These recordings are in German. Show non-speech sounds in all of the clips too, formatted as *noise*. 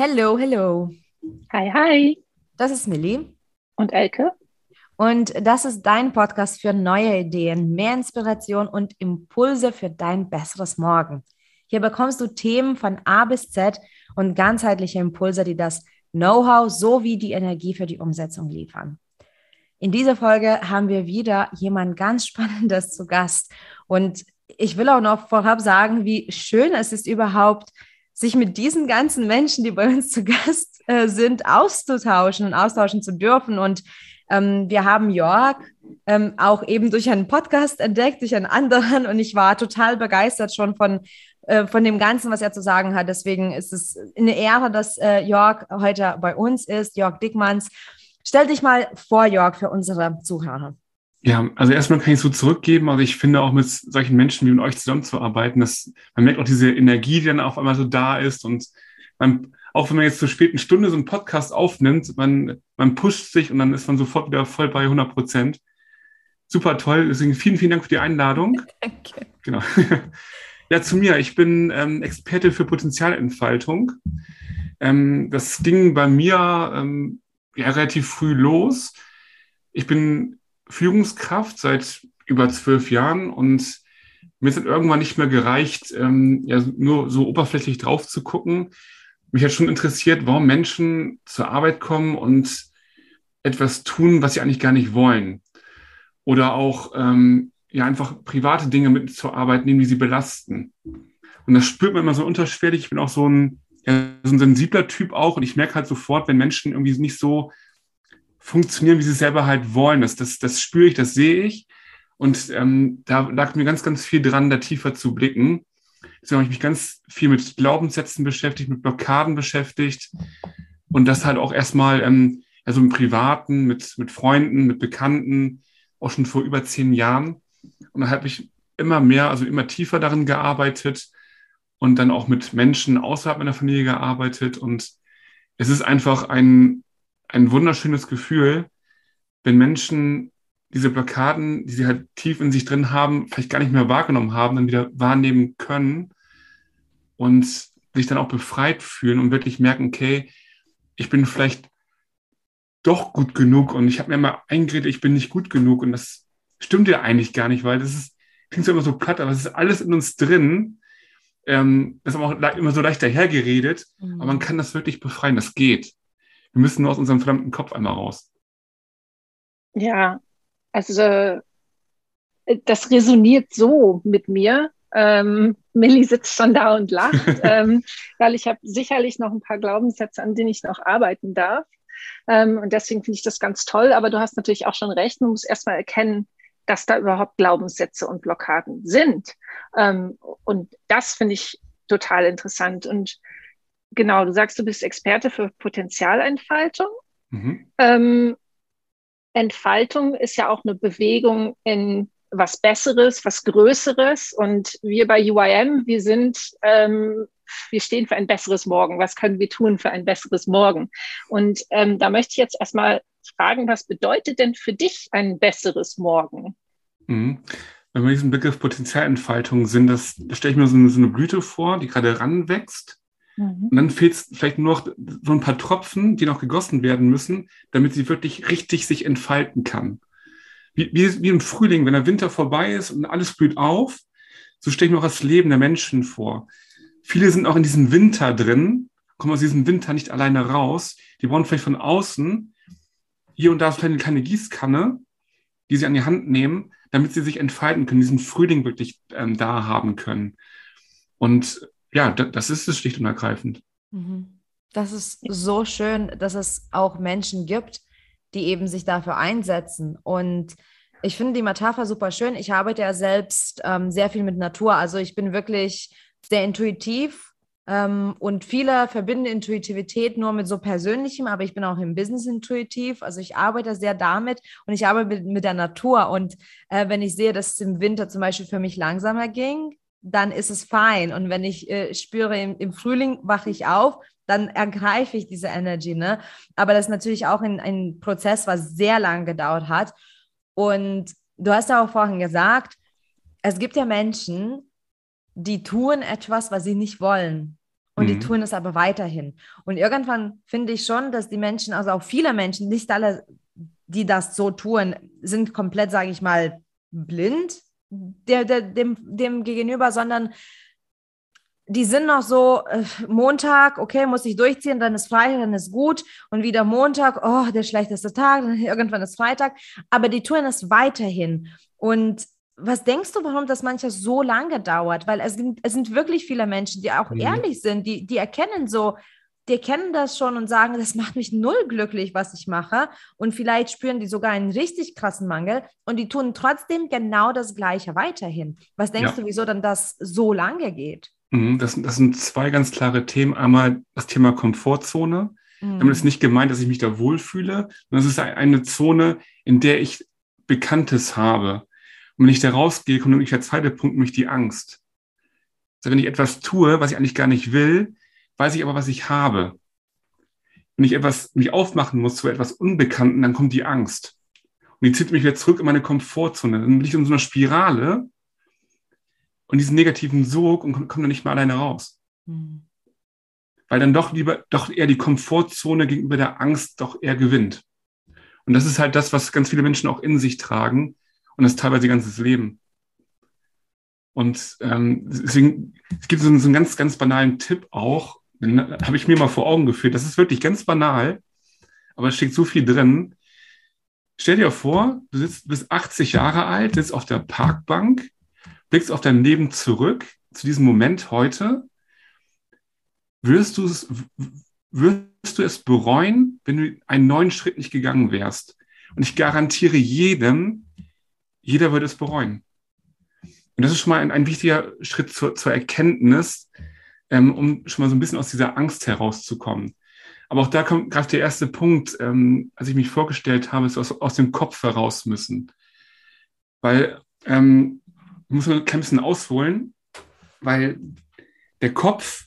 Hello, hello. Hi, hi. Das ist Millie. Und Elke. Und das ist dein Podcast für neue Ideen, mehr Inspiration und Impulse für dein besseres Morgen. Hier bekommst du Themen von A bis Z und ganzheitliche Impulse, die das Know-how sowie die Energie für die Umsetzung liefern. In dieser Folge haben wir wieder jemand ganz *laughs* Spannendes zu Gast. Und ich will auch noch vorab sagen, wie schön es ist überhaupt, sich mit diesen ganzen Menschen, die bei uns zu Gast äh, sind, auszutauschen und austauschen zu dürfen. Und ähm, wir haben Jörg ähm, auch eben durch einen Podcast entdeckt, durch einen anderen. Und ich war total begeistert schon von, äh, von dem Ganzen, was er zu sagen hat. Deswegen ist es eine Ehre, dass äh, Jörg heute bei uns ist, Jörg Dickmanns. Stell dich mal vor, Jörg, für unsere Zuhörer. Ja, also erstmal kann ich so zurückgeben. Also ich finde auch mit solchen Menschen wie mit euch zusammenzuarbeiten, dass man merkt auch diese Energie, die dann auf einmal so da ist. Und man, auch wenn man jetzt zur späten Stunde so einen Podcast aufnimmt, man, man pusht sich und dann ist man sofort wieder voll bei 100 Prozent. Super toll. Deswegen vielen, vielen Dank für die Einladung. *laughs* Danke. Genau. *laughs* Ja, zu mir. Ich bin ähm, Experte für Potenzialentfaltung. Ähm, das ging bei mir ähm, ja, relativ früh los. Ich bin Führungskraft seit über zwölf Jahren und mir ist irgendwann nicht mehr gereicht, ähm, ja, nur so oberflächlich drauf zu gucken. Mich hat schon interessiert, warum Menschen zur Arbeit kommen und etwas tun, was sie eigentlich gar nicht wollen. Oder auch ähm, ja einfach private Dinge mit zur Arbeit nehmen, die sie belasten. Und das spürt man immer so unterschwellig. Ich bin auch so ein, ja, so ein sensibler Typ auch und ich merke halt sofort, wenn Menschen irgendwie nicht so funktionieren, wie sie selber halt wollen. Das, das, das spüre ich, das sehe ich. Und ähm, da lag mir ganz, ganz viel dran, da tiefer zu blicken. Deswegen habe ich mich ganz viel mit Glaubenssätzen beschäftigt, mit Blockaden beschäftigt. Und das halt auch erstmal, ähm, also im Privaten, mit, mit Freunden, mit Bekannten, auch schon vor über zehn Jahren. Und da habe ich immer mehr, also immer tiefer darin gearbeitet und dann auch mit Menschen außerhalb meiner Familie gearbeitet. Und es ist einfach ein, ein wunderschönes Gefühl, wenn Menschen diese Blockaden, die sie halt tief in sich drin haben, vielleicht gar nicht mehr wahrgenommen haben, dann wieder wahrnehmen können und sich dann auch befreit fühlen und wirklich merken, okay, ich bin vielleicht doch gut genug und ich habe mir mal eingeredet, ich bin nicht gut genug und das stimmt ja eigentlich gar nicht, weil das ist, klingt so immer so platt, aber es ist alles in uns drin. Ähm, das ist aber auch immer so leicht dahergeredet, mhm. aber man kann das wirklich befreien, das geht. Wir müssen nur aus unserem fremden Kopf einmal raus. Ja, also das resoniert so mit mir. Ähm, Millie sitzt schon da und lacht, *laughs* ähm, weil ich habe sicherlich noch ein paar Glaubenssätze, an denen ich noch arbeiten darf. Ähm, und deswegen finde ich das ganz toll. Aber du hast natürlich auch schon recht, man muss erstmal erkennen, dass da überhaupt Glaubenssätze und Blockaden sind. Ähm, und das finde ich total interessant. Und genau, du sagst, du bist Experte für Potenzialentfaltung. Mhm. Ähm, Entfaltung ist ja auch eine Bewegung in was Besseres, was Größeres. Und wir bei UIM, wir sind, ähm, wir stehen für ein besseres Morgen. Was können wir tun für ein besseres Morgen? Und ähm, da möchte ich jetzt erstmal fragen, was bedeutet denn für dich ein besseres Morgen? Mhm. Wenn wir diesen Begriff Potenzialentfaltung sind, das, da stelle ich mir so eine, so eine Blüte vor, die gerade ranwächst Mhm. Und dann fehlt es vielleicht nur noch so ein paar Tropfen, die noch gegossen werden müssen, damit sie wirklich richtig sich entfalten kann. Wie, wie, wie im Frühling, wenn der Winter vorbei ist und alles blüht auf, so stelle ich mir auch das Leben der Menschen vor. Viele sind auch in diesem Winter drin, kommen aus diesem Winter nicht alleine raus. Die brauchen vielleicht von außen hier und da vielleicht eine kleine Gießkanne, die sie an die Hand nehmen, damit sie sich entfalten können, diesen Frühling wirklich ähm, da haben können. Und ja, das ist es schlicht und ergreifend. Mhm. Das ist so schön, dass es auch Menschen gibt, die eben sich dafür einsetzen. Und ich finde die Metapher super schön. Ich arbeite ja selbst ähm, sehr viel mit Natur. Also ich bin wirklich sehr intuitiv ähm, und viele verbinden Intuitivität nur mit so Persönlichem, aber ich bin auch im Business intuitiv. Also ich arbeite sehr damit und ich arbeite mit, mit der Natur. Und äh, wenn ich sehe, dass es im Winter zum Beispiel für mich langsamer ging, dann ist es fein. Und wenn ich äh, spüre, im, im, Frühling wache ich auf, dann ergreife ich diese Energy. Ne? Aber das ist natürlich auch ein, ein Prozess, was sehr lange gedauert hat. Und du hast ja auch vorhin gesagt, es gibt ja Menschen, die tun etwas, was sie nicht wollen. Und mhm. die tun es aber weiterhin. Und irgendwann finde ich schon, dass die Menschen, also auch viele Menschen, nicht alle, die das so tun, sind komplett, sage ich mal, blind der, der, dem, dem gegenüber, sondern die sind noch so, äh, Montag, okay, muss ich durchziehen, dann ist Freitag, dann ist gut und wieder Montag, oh, der schlechteste Tag, dann *laughs* irgendwann ist Freitag, aber die tun es weiterhin. Und was denkst du, warum das manchmal so lange dauert? Weil es sind, es sind wirklich viele Menschen, die auch mhm. ehrlich sind, die, die erkennen so, die erkennen das schon und sagen, das macht mich null glücklich, was ich mache. Und vielleicht spüren die sogar einen richtig krassen Mangel und die tun trotzdem genau das Gleiche weiterhin. Was denkst ja. du, wieso dann das so lange geht? Mhm, das, das sind zwei ganz klare Themen. Einmal das Thema Komfortzone. Mhm. Damit ist nicht gemeint, dass ich mich da wohlfühle, sondern es ist eine Zone, in der ich Bekanntes habe. Und wenn ich da rausgehe, kommt nämlich der zweite Punkt, nämlich die Angst. Also wenn ich etwas tue, was ich eigentlich gar nicht will, weiß ich aber, was ich habe. Wenn ich etwas mich aufmachen muss zu etwas Unbekannten, dann kommt die Angst. Und die zieht mich wieder zurück in meine Komfortzone. Dann bin ich in so einer Spirale und diesen negativen Sog und komme komm dann nicht mehr alleine raus. Mhm. Weil dann doch lieber, doch eher die Komfortzone gegenüber der Angst doch eher gewinnt. Und das ist halt das, was ganz viele Menschen auch in sich tragen und das teilweise ihr ganzes Leben. Und ähm, deswegen, es gibt so einen, so einen ganz, ganz banalen Tipp auch, den habe ich mir mal vor Augen geführt. Das ist wirklich ganz banal, aber es steckt so viel drin. Stell dir vor, du sitzt, bist 80 Jahre alt, sitzt auf der Parkbank, blickst auf dein Leben zurück, zu diesem Moment heute. Wirst du es, wirst du es bereuen, wenn du einen neuen Schritt nicht gegangen wärst? Und ich garantiere jedem, jeder würde es bereuen. Und das ist schon mal ein, ein wichtiger Schritt zur, zur Erkenntnis, ähm, um schon mal so ein bisschen aus dieser Angst herauszukommen. Aber auch da kommt gerade der erste Punkt, ähm, als ich mich vorgestellt habe, ist aus, aus dem Kopf heraus müssen. Weil, ähm, muss ein bisschen ausholen, weil der Kopf,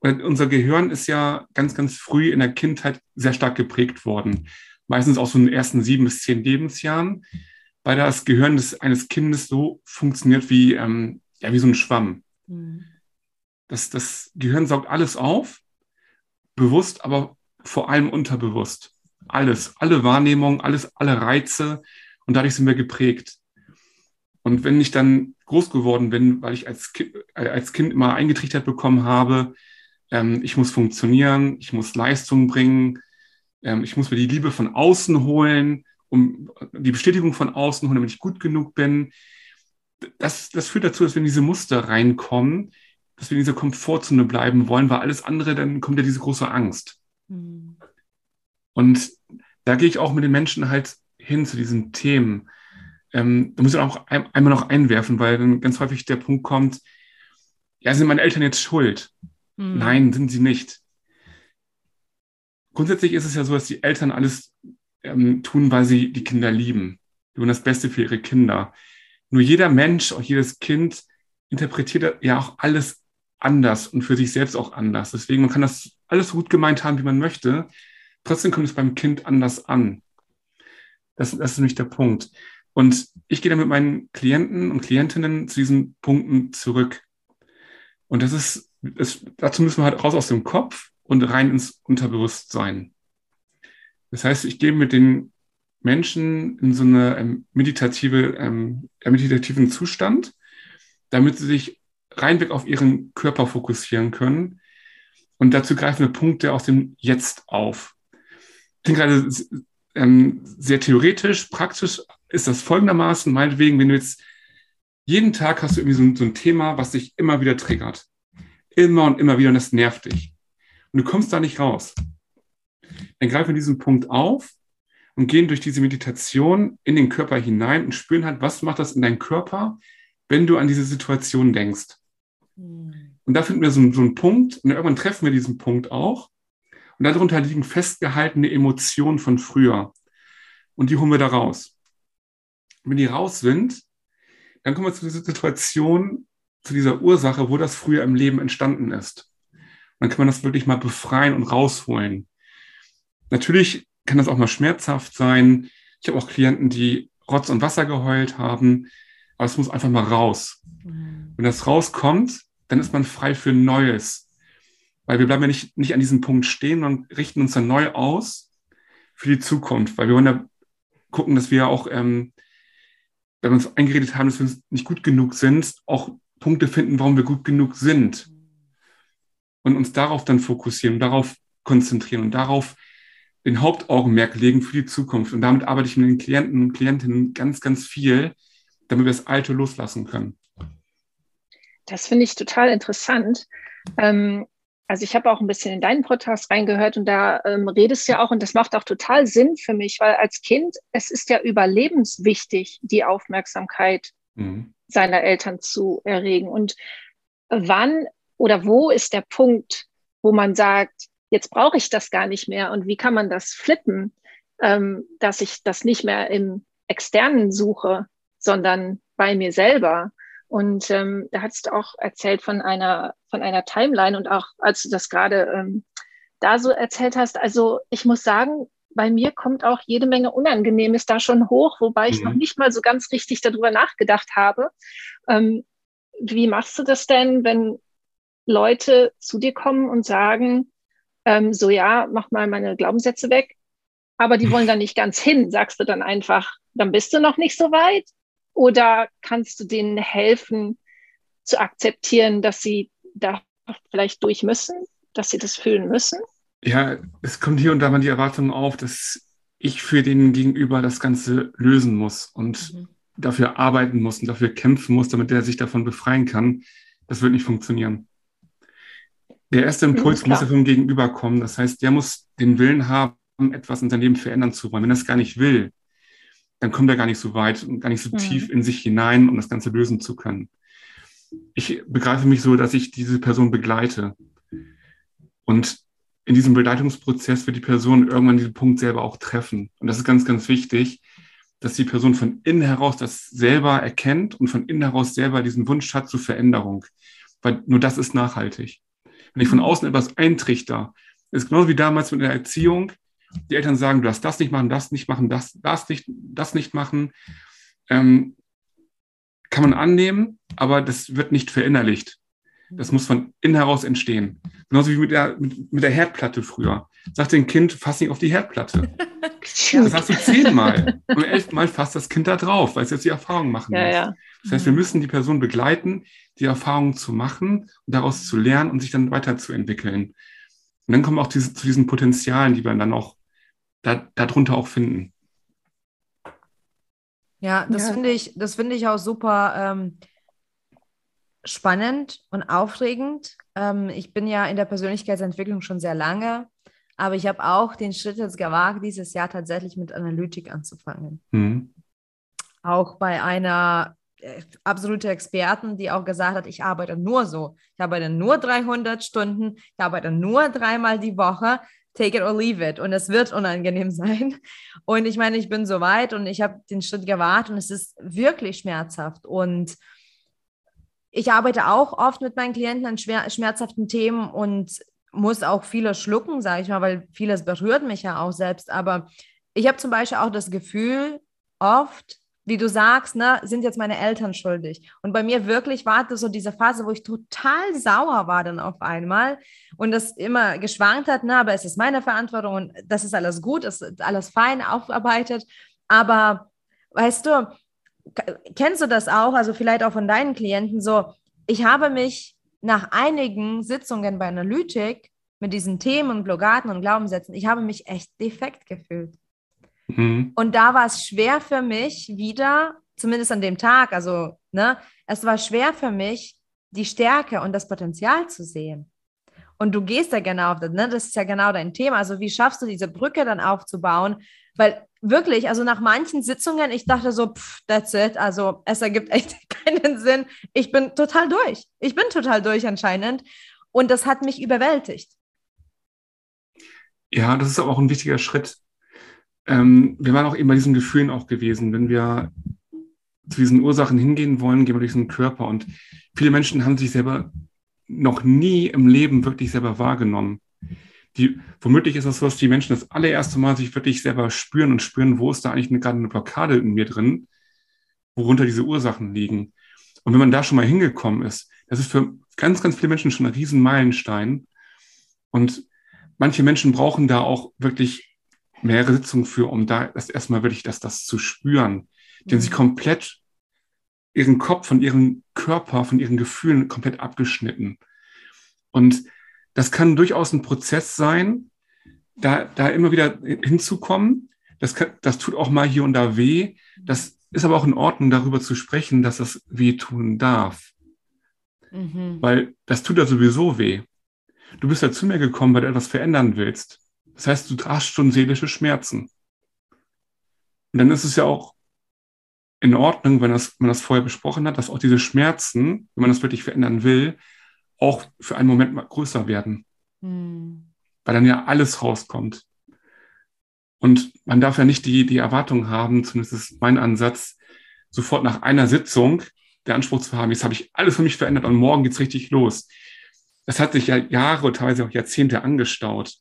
unser Gehirn ist ja ganz, ganz früh in der Kindheit sehr stark geprägt worden. Meistens auch so in den ersten sieben bis zehn Lebensjahren, weil das Gehirn des, eines Kindes so funktioniert wie, ähm, ja, wie so ein Schwamm. Mhm. Das, das Gehirn saugt alles auf, bewusst, aber vor allem unterbewusst. Alles, alle Wahrnehmungen, alles, alle Reize und dadurch sind wir geprägt. Und wenn ich dann groß geworden bin, weil ich als Kind, äh, als Kind immer eingetrichtert bekommen habe, ähm, ich muss funktionieren, ich muss Leistung bringen, ähm, ich muss mir die Liebe von außen holen, um die Bestätigung von außen holen, damit ich gut genug bin. Das, das führt dazu, dass wenn diese Muster reinkommen, dass wir in dieser Komfortzone bleiben wollen, weil alles andere, dann kommt ja diese große Angst. Mhm. Und da gehe ich auch mit den Menschen halt hin zu diesen Themen. Ähm, da muss ich auch ein, einmal noch einwerfen, weil dann ganz häufig der Punkt kommt, ja, sind meine Eltern jetzt schuld? Mhm. Nein, sind sie nicht. Grundsätzlich ist es ja so, dass die Eltern alles ähm, tun, weil sie die Kinder lieben. Die wollen das Beste für ihre Kinder. Nur jeder Mensch, auch jedes Kind interpretiert ja auch alles anders und für sich selbst auch anders. Deswegen, man kann das alles so gut gemeint haben, wie man möchte. Trotzdem kommt es beim Kind anders an. Das, das ist nämlich der Punkt. Und ich gehe dann mit meinen Klienten und Klientinnen zu diesen Punkten zurück. Und das ist, das, dazu müssen wir halt raus aus dem Kopf und rein ins Unterbewusstsein. Das heißt, ich gehe mit den Menschen in so eine ähm, meditative, ähm, meditativen Zustand, damit sie sich reinweg auf ihren Körper fokussieren können. Und dazu greifen wir Punkte aus dem Jetzt auf. Ich bin gerade ähm, sehr theoretisch, praktisch ist das folgendermaßen, meinetwegen, wenn du jetzt jeden Tag hast du irgendwie so so ein Thema, was dich immer wieder triggert. Immer und immer wieder und das nervt dich. Und du kommst da nicht raus. Dann greifen wir diesen Punkt auf und gehen durch diese Meditation in den Körper hinein und spüren halt, was macht das in deinem Körper, wenn du an diese Situation denkst. Und da finden wir so, so einen Punkt und irgendwann treffen wir diesen Punkt auch. Und darunter liegen festgehaltene Emotionen von früher. Und die holen wir da raus. Und wenn die raus sind, dann kommen wir zu dieser Situation, zu dieser Ursache, wo das früher im Leben entstanden ist. Und dann kann man das wirklich mal befreien und rausholen. Natürlich kann das auch mal schmerzhaft sein. Ich habe auch Klienten, die Rotz und Wasser geheult haben, aber es muss einfach mal raus. Mhm. Wenn das rauskommt, dann ist man frei für Neues. Weil wir bleiben ja nicht, nicht an diesem Punkt stehen und richten uns dann neu aus für die Zukunft, weil wir wollen ja gucken, dass wir auch, ähm, wenn wir uns eingeredet haben, dass wir nicht gut genug sind, auch Punkte finden, warum wir gut genug sind. Und uns darauf dann fokussieren, darauf konzentrieren und darauf den Hauptaugenmerk legen für die Zukunft. Und damit arbeite ich mit den Klienten und Klientinnen ganz, ganz viel, damit wir das Alte loslassen können. Das finde ich total interessant. Ähm, also ich habe auch ein bisschen in deinen Podcast reingehört und da ähm, redest du ja auch, und das macht auch total Sinn für mich, weil als Kind, es ist ja überlebenswichtig, die Aufmerksamkeit mhm. seiner Eltern zu erregen. Und wann oder wo ist der Punkt, wo man sagt, jetzt brauche ich das gar nicht mehr und wie kann man das flippen, ähm, dass ich das nicht mehr im externen suche, sondern bei mir selber. Und ähm, da hast du auch erzählt von einer, von einer Timeline und auch als du das gerade ähm, da so erzählt hast, also ich muss sagen, bei mir kommt auch jede Menge Unangenehmes da schon hoch, wobei ich mhm. noch nicht mal so ganz richtig darüber nachgedacht habe. Ähm, wie machst du das denn, wenn Leute zu dir kommen und sagen, ähm, so ja, mach mal meine Glaubenssätze weg, aber die wollen da nicht ganz hin. Sagst du dann einfach, dann bist du noch nicht so weit? Oder kannst du denen helfen zu akzeptieren, dass sie da vielleicht durch müssen, dass sie das fühlen müssen? Ja, es kommt hier und da mal die Erwartung auf, dass ich für den Gegenüber das Ganze lösen muss und mhm. dafür arbeiten muss und dafür kämpfen muss, damit er sich davon befreien kann. Das wird nicht funktionieren. Der erste Impuls ja, muss ja vom Gegenüber kommen. Das heißt, der muss den Willen haben, etwas in seinem Leben verändern zu wollen. Wenn er es gar nicht will, dann kommt er gar nicht so weit und gar nicht so mhm. tief in sich hinein, um das Ganze lösen zu können. Ich begreife mich so, dass ich diese Person begleite. Und in diesem Begleitungsprozess wird die Person irgendwann diesen Punkt selber auch treffen. Und das ist ganz, ganz wichtig, dass die Person von innen heraus das selber erkennt und von innen heraus selber diesen Wunsch hat zur Veränderung. Weil nur das ist nachhaltig. Wenn ich von außen etwas eintrichter, ist genauso wie damals mit der Erziehung. Die Eltern sagen, du darfst das nicht machen, das nicht machen, das, das nicht, das nicht machen. Ähm, kann man annehmen, aber das wird nicht verinnerlicht. Das muss von innen heraus entstehen. Genauso wie mit der, mit, mit der Herdplatte früher. Sagt dem Kind, fass nicht auf die Herdplatte. *laughs* das sagst du zehnmal. Und elfmal fasst das Kind da drauf, weil es jetzt die Erfahrung machen ja, muss. Ja. Das heißt, wir müssen die Person begleiten, die Erfahrung zu machen und daraus zu lernen und sich dann weiterzuentwickeln. Und dann kommen wir auch diese, zu diesen Potenzialen, die wir dann auch da, darunter auch finden. Ja, das ja. finde ich, das finde ich auch super ähm, spannend und aufregend. Ähm, ich bin ja in der Persönlichkeitsentwicklung schon sehr lange, aber ich habe auch den Schritt jetzt gewagt, dieses Jahr tatsächlich mit Analytik anzufangen. Mhm. Auch bei einer äh, absolute Experten, die auch gesagt hat, ich arbeite nur so. Ich arbeite nur 300 Stunden, ich arbeite nur dreimal die Woche. Take it or leave it. Und es wird unangenehm *laughs* sein. Und ich meine, ich bin so weit und ich habe den Schritt gewartet und es ist wirklich schmerzhaft. Und ich arbeite auch oft mit meinen Klienten an schwer, schmerzhaften Themen und muss auch vieles schlucken, sage ich mal, weil vieles berührt mich ja auch selbst. Aber ich habe zum Beispiel auch das Gefühl, oft, wie du sagst, ne, sind jetzt meine Eltern schuldig. Und bei mir wirklich war das so diese Phase, wo ich total sauer war dann auf einmal und das immer geschwankt hat, ne, aber es ist meine Verantwortung und das ist alles gut, ist alles fein aufarbeitet. Aber weißt du, kennst du das auch, also vielleicht auch von deinen Klienten so, ich habe mich nach einigen Sitzungen bei Analytik mit diesen Themen, Blockaden und Glaubenssätzen, ich habe mich echt defekt gefühlt. Mhm. Und da war es schwer für mich wieder, zumindest an dem Tag, also, ne, es war schwer für mich, die Stärke und das Potenzial zu sehen. Und du gehst ja genau auf das, ne? Das ist ja genau dein Thema. Also, wie schaffst du diese Brücke dann aufzubauen? Weil wirklich, also nach manchen Sitzungen, ich dachte so, pff, that's it. Also, es ergibt echt *laughs* keinen Sinn. Ich bin total durch. Ich bin total durch anscheinend. Und das hat mich überwältigt. Ja, das ist auch ein wichtiger Schritt, ähm, wir waren auch eben bei diesen Gefühlen auch gewesen. Wenn wir zu diesen Ursachen hingehen wollen, gehen wir durch den Körper. Und viele Menschen haben sich selber noch nie im Leben wirklich selber wahrgenommen. Die, womöglich ist das so, dass die Menschen das allererste Mal sich wirklich selber spüren und spüren, wo ist da eigentlich eine, gerade eine Blockade in mir drin, worunter diese Ursachen liegen. Und wenn man da schon mal hingekommen ist, das ist für ganz, ganz viele Menschen schon ein Riesenmeilenstein. Und manche Menschen brauchen da auch wirklich mehrere Sitzungen für, um da das erstmal wirklich das, das zu spüren. Denn sie mhm. komplett ihren Kopf von ihrem Körper, von ihren Gefühlen komplett abgeschnitten. Und das kann durchaus ein Prozess sein, da, da immer wieder hinzukommen. Das, kann, das tut auch mal hier und da weh. Das ist aber auch in Ordnung, darüber zu sprechen, dass das weh tun darf. Mhm. Weil das tut ja sowieso weh. Du bist ja zu mir gekommen, weil du etwas verändern willst. Das heißt, du hast schon seelische Schmerzen. Und dann ist es ja auch in Ordnung, wenn, das, wenn man das vorher besprochen hat, dass auch diese Schmerzen, wenn man das wirklich verändern will, auch für einen Moment mal größer werden. Mhm. Weil dann ja alles rauskommt. Und man darf ja nicht die, die Erwartung haben, zumindest ist mein Ansatz, sofort nach einer Sitzung der Anspruch zu haben, jetzt habe ich alles für mich verändert und morgen geht's richtig los. Das hat sich ja Jahre, teilweise auch Jahrzehnte angestaut.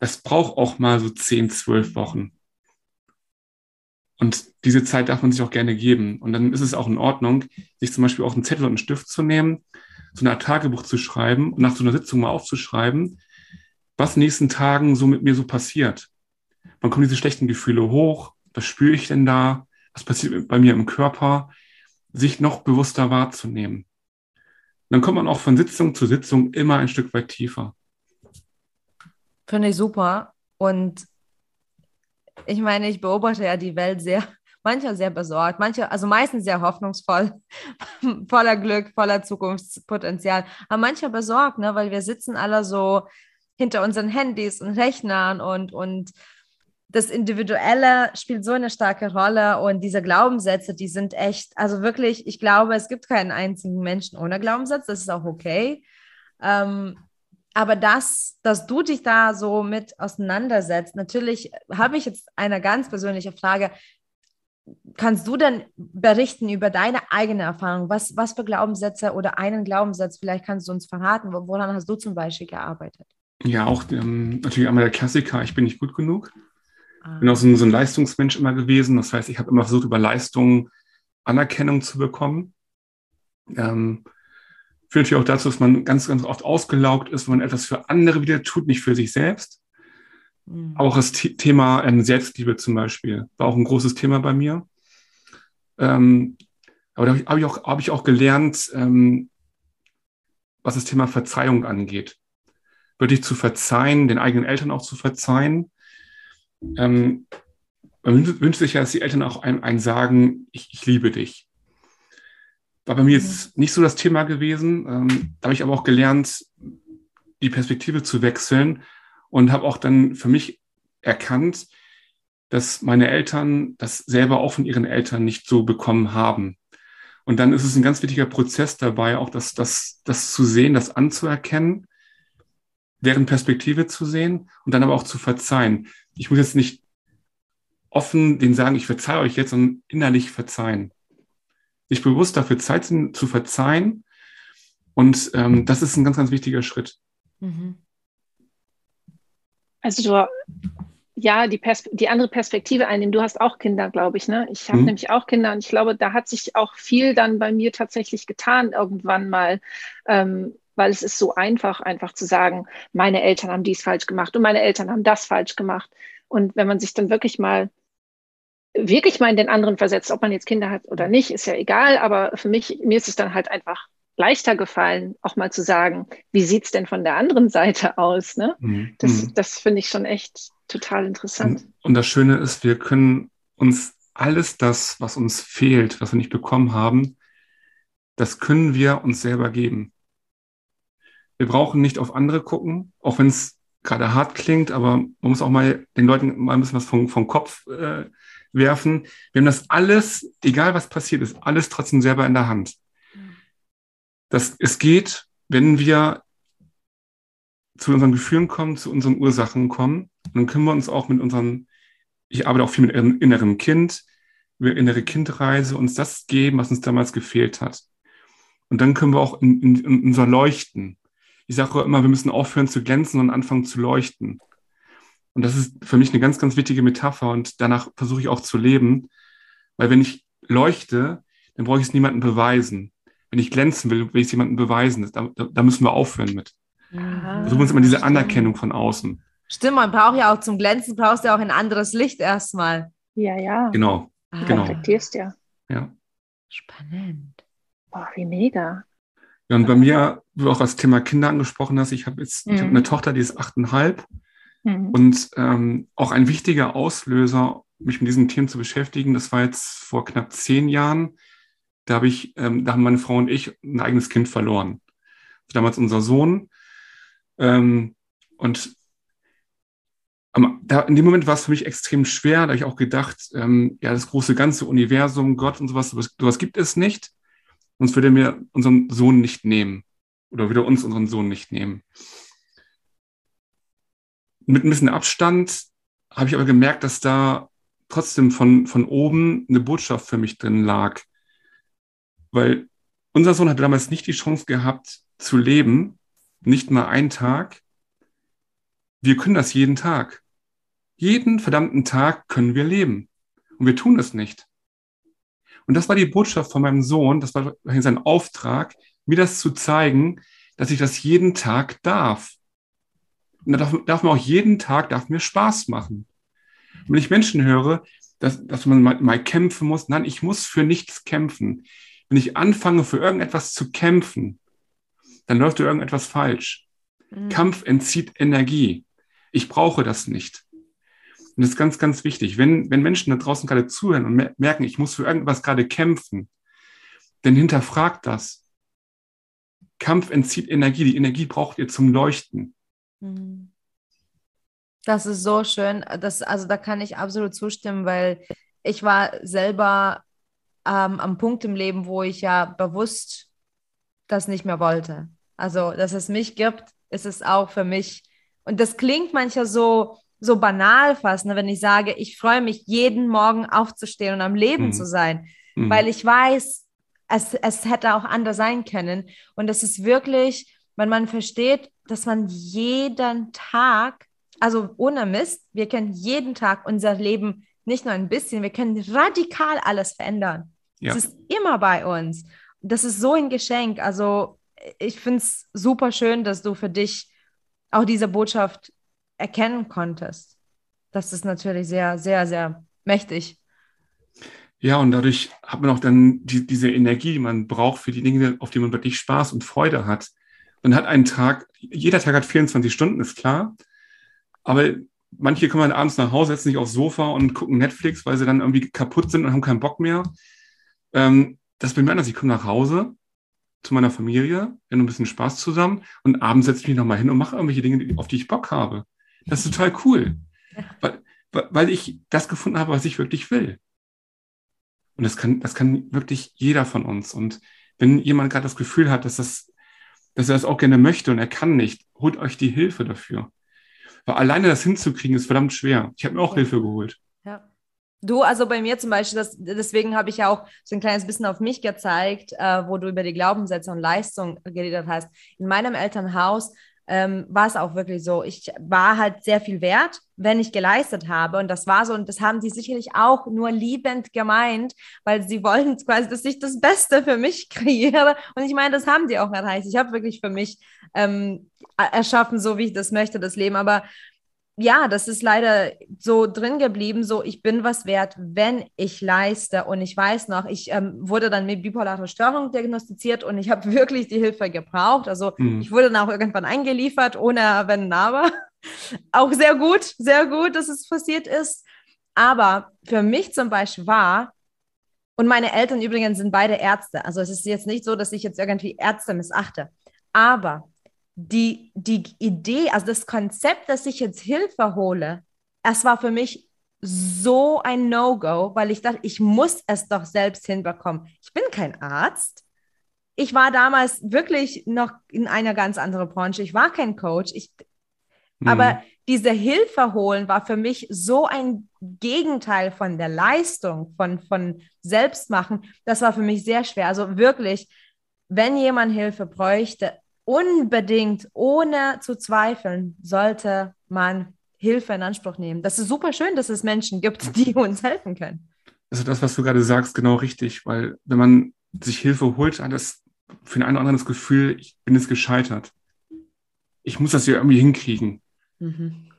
Das braucht auch mal so zehn, zwölf Wochen. Und diese Zeit darf man sich auch gerne geben. Und dann ist es auch in Ordnung, sich zum Beispiel auch einen Zettel und einen Stift zu nehmen, so eine Art Tagebuch zu schreiben und nach so einer Sitzung mal aufzuschreiben, was in den nächsten Tagen so mit mir so passiert. Wann kommen diese schlechten Gefühle hoch? Was spüre ich denn da? Was passiert bei mir im Körper? Sich noch bewusster wahrzunehmen. Und dann kommt man auch von Sitzung zu Sitzung immer ein Stück weit tiefer. Finde ich super. Und ich meine, ich beobachte ja die Welt sehr, *laughs* mancher sehr besorgt, manche, also meistens sehr hoffnungsvoll, *laughs* voller Glück, voller Zukunftspotenzial, aber mancher besorgt, ne, weil wir sitzen alle so hinter unseren Handys und Rechnern und, und das Individuelle spielt so eine starke Rolle und diese Glaubenssätze, die sind echt, also wirklich, ich glaube, es gibt keinen einzigen Menschen ohne Glaubenssatz, das ist auch okay. Ähm, aber das, dass du dich da so mit auseinandersetzt, natürlich habe ich jetzt eine ganz persönliche Frage. Kannst du denn berichten über deine eigene Erfahrung? Was, was für Glaubenssätze oder einen Glaubenssatz, vielleicht kannst du uns verraten, woran hast du zum Beispiel gearbeitet? Ja, auch ähm, natürlich einmal der Klassiker, ich bin nicht gut genug. Ah. Bin auch so ein, so ein Leistungsmensch immer gewesen. Das heißt, ich habe immer versucht, über Leistung Anerkennung zu bekommen. Ähm, führt natürlich auch dazu, dass man ganz, ganz oft ausgelaugt ist, wenn man etwas für andere wieder tut, nicht für sich selbst. Mhm. Auch das Thema ähm, Selbstliebe zum Beispiel war auch ein großes Thema bei mir. Ähm, aber da habe ich, auch, hab ich auch gelernt, ähm, was das Thema Verzeihung angeht. Wirklich zu verzeihen, den eigenen Eltern auch zu verzeihen. Ähm, man wünscht sich ja, dass die Eltern auch einem, einem sagen, ich, ich liebe dich. War bei mir jetzt nicht so das Thema gewesen. Ähm, da habe ich aber auch gelernt, die Perspektive zu wechseln und habe auch dann für mich erkannt, dass meine Eltern das selber auch von ihren Eltern nicht so bekommen haben. Und dann ist es ein ganz wichtiger Prozess dabei, auch das, das, das zu sehen, das anzuerkennen, deren Perspektive zu sehen und dann aber auch zu verzeihen. Ich muss jetzt nicht offen den sagen, ich verzeihe euch jetzt, sondern innerlich verzeihen sich bewusst dafür Zeit zu verzeihen. Und ähm, das ist ein ganz, ganz wichtiger Schritt. Mhm. Also du, ja, die, Pers die andere Perspektive einnehmen. Du hast auch Kinder, glaube ich. Ne? Ich habe mhm. nämlich auch Kinder und ich glaube, da hat sich auch viel dann bei mir tatsächlich getan irgendwann mal. Ähm, weil es ist so einfach, einfach zu sagen, meine Eltern haben dies falsch gemacht und meine Eltern haben das falsch gemacht. Und wenn man sich dann wirklich mal wirklich mal in den anderen versetzt, ob man jetzt Kinder hat oder nicht, ist ja egal, aber für mich, mir ist es dann halt einfach leichter gefallen, auch mal zu sagen, wie sieht's denn von der anderen Seite aus? Ne? Mhm. Das, mhm. das finde ich schon echt total interessant. Und, und das Schöne ist, wir können uns alles das, was uns fehlt, was wir nicht bekommen haben, das können wir uns selber geben. Wir brauchen nicht auf andere gucken, auch wenn es gerade hart klingt, aber man muss auch mal den Leuten mal ein bisschen was vom, vom Kopf äh, werfen. Wir haben das alles, egal was passiert ist, alles trotzdem selber in der Hand. Das, es geht, wenn wir zu unseren Gefühlen kommen, zu unseren Ursachen kommen, dann können wir uns auch mit unseren, ich arbeite auch viel mit innerem Kind, über innere Kindreise, uns das geben, was uns damals gefehlt hat. Und dann können wir auch in, in, in unser Leuchten. Ich sage immer, wir müssen aufhören zu glänzen und anfangen zu leuchten. Und das ist für mich eine ganz, ganz wichtige Metapher und danach versuche ich auch zu leben, weil wenn ich leuchte, dann brauche ich es niemandem beweisen. Wenn ich glänzen will, will ich es jemandem beweisen. Da, da, da müssen wir aufhören mit. Mhm. Versuchen uns immer diese Anerkennung von außen. Stimmt, man braucht ja auch zum Glänzen, brauchst du ja auch ein anderes Licht erstmal. Ja, ja. Genau. Ah, genau. Reflektierst ja. Ja. Spannend. Boah, wie mega. Ja, und bei mir, wo du auch das Thema Kinder angesprochen hast, ich habe jetzt, mhm. ich habe eine Tochter, die ist achteinhalb. Mhm. Und ähm, auch ein wichtiger Auslöser, mich mit diesen Themen zu beschäftigen, das war jetzt vor knapp zehn Jahren. Da habe ich, ähm, da haben meine Frau und ich ein eigenes Kind verloren. Damals unser Sohn. Ähm, und da, in dem Moment war es für mich extrem schwer, da habe ich auch gedacht, ähm, ja, das große ganze Universum, Gott und sowas, sowas, sowas gibt es nicht. Sonst würde er mir unseren Sohn nicht nehmen. Oder würde uns unseren Sohn nicht nehmen. Mit ein bisschen Abstand habe ich aber gemerkt, dass da trotzdem von, von oben eine Botschaft für mich drin lag. Weil unser Sohn hatte damals nicht die Chance gehabt zu leben, nicht mal einen Tag. Wir können das jeden Tag. Jeden verdammten Tag können wir leben. Und wir tun es nicht. Und das war die Botschaft von meinem Sohn, das war sein Auftrag, mir das zu zeigen, dass ich das jeden Tag darf. Und da darf, darf mir auch jeden Tag, darf mir Spaß machen. Und wenn ich Menschen höre, dass, dass man mal, mal kämpfen muss, nein, ich muss für nichts kämpfen. Wenn ich anfange, für irgendetwas zu kämpfen, dann läuft da irgendetwas falsch. Mhm. Kampf entzieht Energie. Ich brauche das nicht. Und das ist ganz, ganz wichtig. Wenn, wenn Menschen da draußen gerade zuhören und merken, ich muss für irgendwas gerade kämpfen, dann hinterfragt das. Kampf entzieht Energie. Die Energie braucht ihr zum Leuchten. Mhm. Das ist so schön. Das, also da kann ich absolut zustimmen, weil ich war selber ähm, am Punkt im Leben, wo ich ja bewusst das nicht mehr wollte. Also, dass es mich gibt, ist es auch für mich. Und das klingt manchmal so, so banal fast, ne, wenn ich sage, ich freue mich jeden Morgen aufzustehen und am Leben mhm. zu sein, mhm. weil ich weiß, es, es hätte auch anders sein können. Und es ist wirklich, wenn man versteht, dass man jeden Tag, also ohne Mist, wir können jeden Tag unser Leben nicht nur ein bisschen, wir können radikal alles verändern. Ja. Es ist immer bei uns. Das ist so ein Geschenk. Also ich finde es super schön, dass du für dich auch diese Botschaft erkennen konntest. Das ist natürlich sehr, sehr, sehr mächtig. Ja, und dadurch hat man auch dann die, diese Energie, die man braucht für die Dinge, auf die man wirklich Spaß und Freude hat. Man hat einen Tag, jeder Tag hat 24 Stunden, ist klar. Aber manche kommen dann abends nach Hause, setzen sich aufs Sofa und gucken Netflix, weil sie dann irgendwie kaputt sind und haben keinen Bock mehr. Ähm, das bin mir anders. Ich komme nach Hause zu meiner Familie, wir haben ein bisschen Spaß zusammen und abends setze ich mich nochmal hin und mache irgendwelche Dinge, auf die ich Bock habe. Das ist total cool, weil, weil ich das gefunden habe, was ich wirklich will. Und das kann, das kann wirklich jeder von uns. Und wenn jemand gerade das Gefühl hat, dass, das, dass er das auch gerne möchte und er kann nicht, holt euch die Hilfe dafür. Weil alleine das hinzukriegen ist verdammt schwer. Ich habe mir auch ja. Hilfe geholt. Ja. Du, also bei mir zum Beispiel, das, deswegen habe ich ja auch so ein kleines bisschen auf mich gezeigt, äh, wo du über die Glaubenssätze und Leistung geredet hast. In meinem Elternhaus ähm, war es auch wirklich so. Ich war halt sehr viel wert, wenn ich geleistet habe. Und das war so, und das haben die sicherlich auch nur liebend gemeint, weil sie *laughs* wollten quasi, dass ich das Beste für mich *laughs* kreiere. Und ich meine, das haben die auch erreicht. Ich habe wirklich für mich ähm, erschaffen, so wie ich das möchte, das Leben. Aber ja, das ist leider so drin geblieben, so ich bin was wert, wenn ich leiste. Und ich weiß noch, ich ähm, wurde dann mit bipolarer Störung diagnostiziert und ich habe *laughs* wirklich die Hilfe gebraucht. Also mhm. ich wurde dann auch irgendwann eingeliefert, ohne wenn aber. *laughs* auch sehr gut, sehr gut, dass es passiert ist. Aber für mich zum Beispiel war, und meine Eltern übrigens sind beide Ärzte, also es ist jetzt nicht so, dass ich jetzt irgendwie Ärzte missachte. Aber die, die Idee, also das Konzept, dass ich jetzt Hilfe hole, es war für mich so ein No-Go, weil ich dachte, ich muss es doch selbst hinbekommen. Ich bin kein Arzt. Ich war damals wirklich noch in einer ganz anderen Branche. Ich war kein Coach. Ich, mhm. Aber diese Hilfe holen war für mich so ein Gegenteil von der Leistung, von, von Selbstmachen. Das war für mich sehr schwer. Also wirklich, wenn jemand Hilfe bräuchte, unbedingt, ohne zu zweifeln, sollte man Hilfe in Anspruch nehmen. Das ist super schön, dass es Menschen gibt, die uns helfen können. Also das, was du gerade sagst, genau richtig, weil wenn man sich Hilfe holt, hat das für den einen oder anderen das Gefühl, ich bin jetzt gescheitert. ich muss das ja irgendwie hinkriegen. Mhm.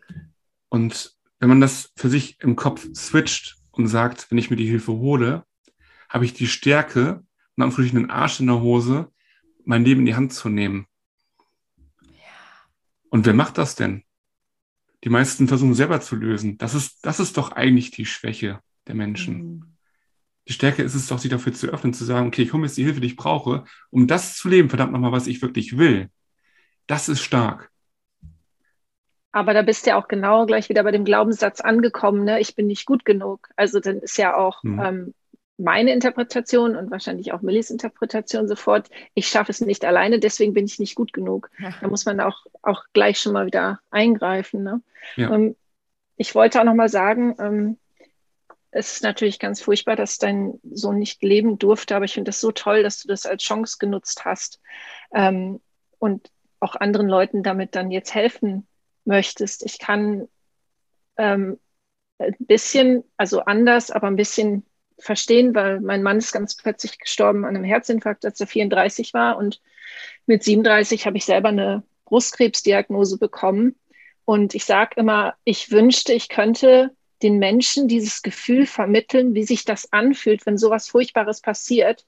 Und wenn man das für sich im Kopf switcht und sagt, wenn ich mir die Hilfe hole, habe ich die Stärke und ich einen Arsch in der Hose, mein Leben in die Hand zu nehmen. Und wer macht das denn? Die meisten versuchen selber zu lösen. Das ist, das ist doch eigentlich die Schwäche der Menschen. Mhm. Die Stärke ist es doch, sich dafür zu öffnen, zu sagen, okay, ich hole mir jetzt die Hilfe, die ich brauche, um das zu leben, verdammt nochmal, was ich wirklich will. Das ist stark. Aber da bist du ja auch genau gleich wieder bei dem Glaubenssatz angekommen, ne? ich bin nicht gut genug. Also dann ist ja auch mhm. ähm, meine Interpretation und wahrscheinlich auch Millis Interpretation sofort, ich schaffe es nicht alleine, deswegen bin ich nicht gut genug. Ja. Da muss man auch, auch gleich schon mal wieder eingreifen. Ne? Ja. Ähm, ich wollte auch noch mal sagen, ähm, es ist natürlich ganz furchtbar, dass dein Sohn nicht leben durfte, aber ich finde es so toll, dass du das als Chance genutzt hast ähm, und auch anderen Leuten damit dann jetzt helfen möchtest. Ich kann ähm, ein bisschen, also anders, aber ein bisschen verstehen, weil mein Mann ist ganz plötzlich gestorben an einem Herzinfarkt, als er 34 war. Und mit 37 habe ich selber eine Brustkrebsdiagnose bekommen. Und ich sage immer, ich wünschte, ich könnte den Menschen dieses Gefühl vermitteln, wie sich das anfühlt, wenn sowas Furchtbares passiert.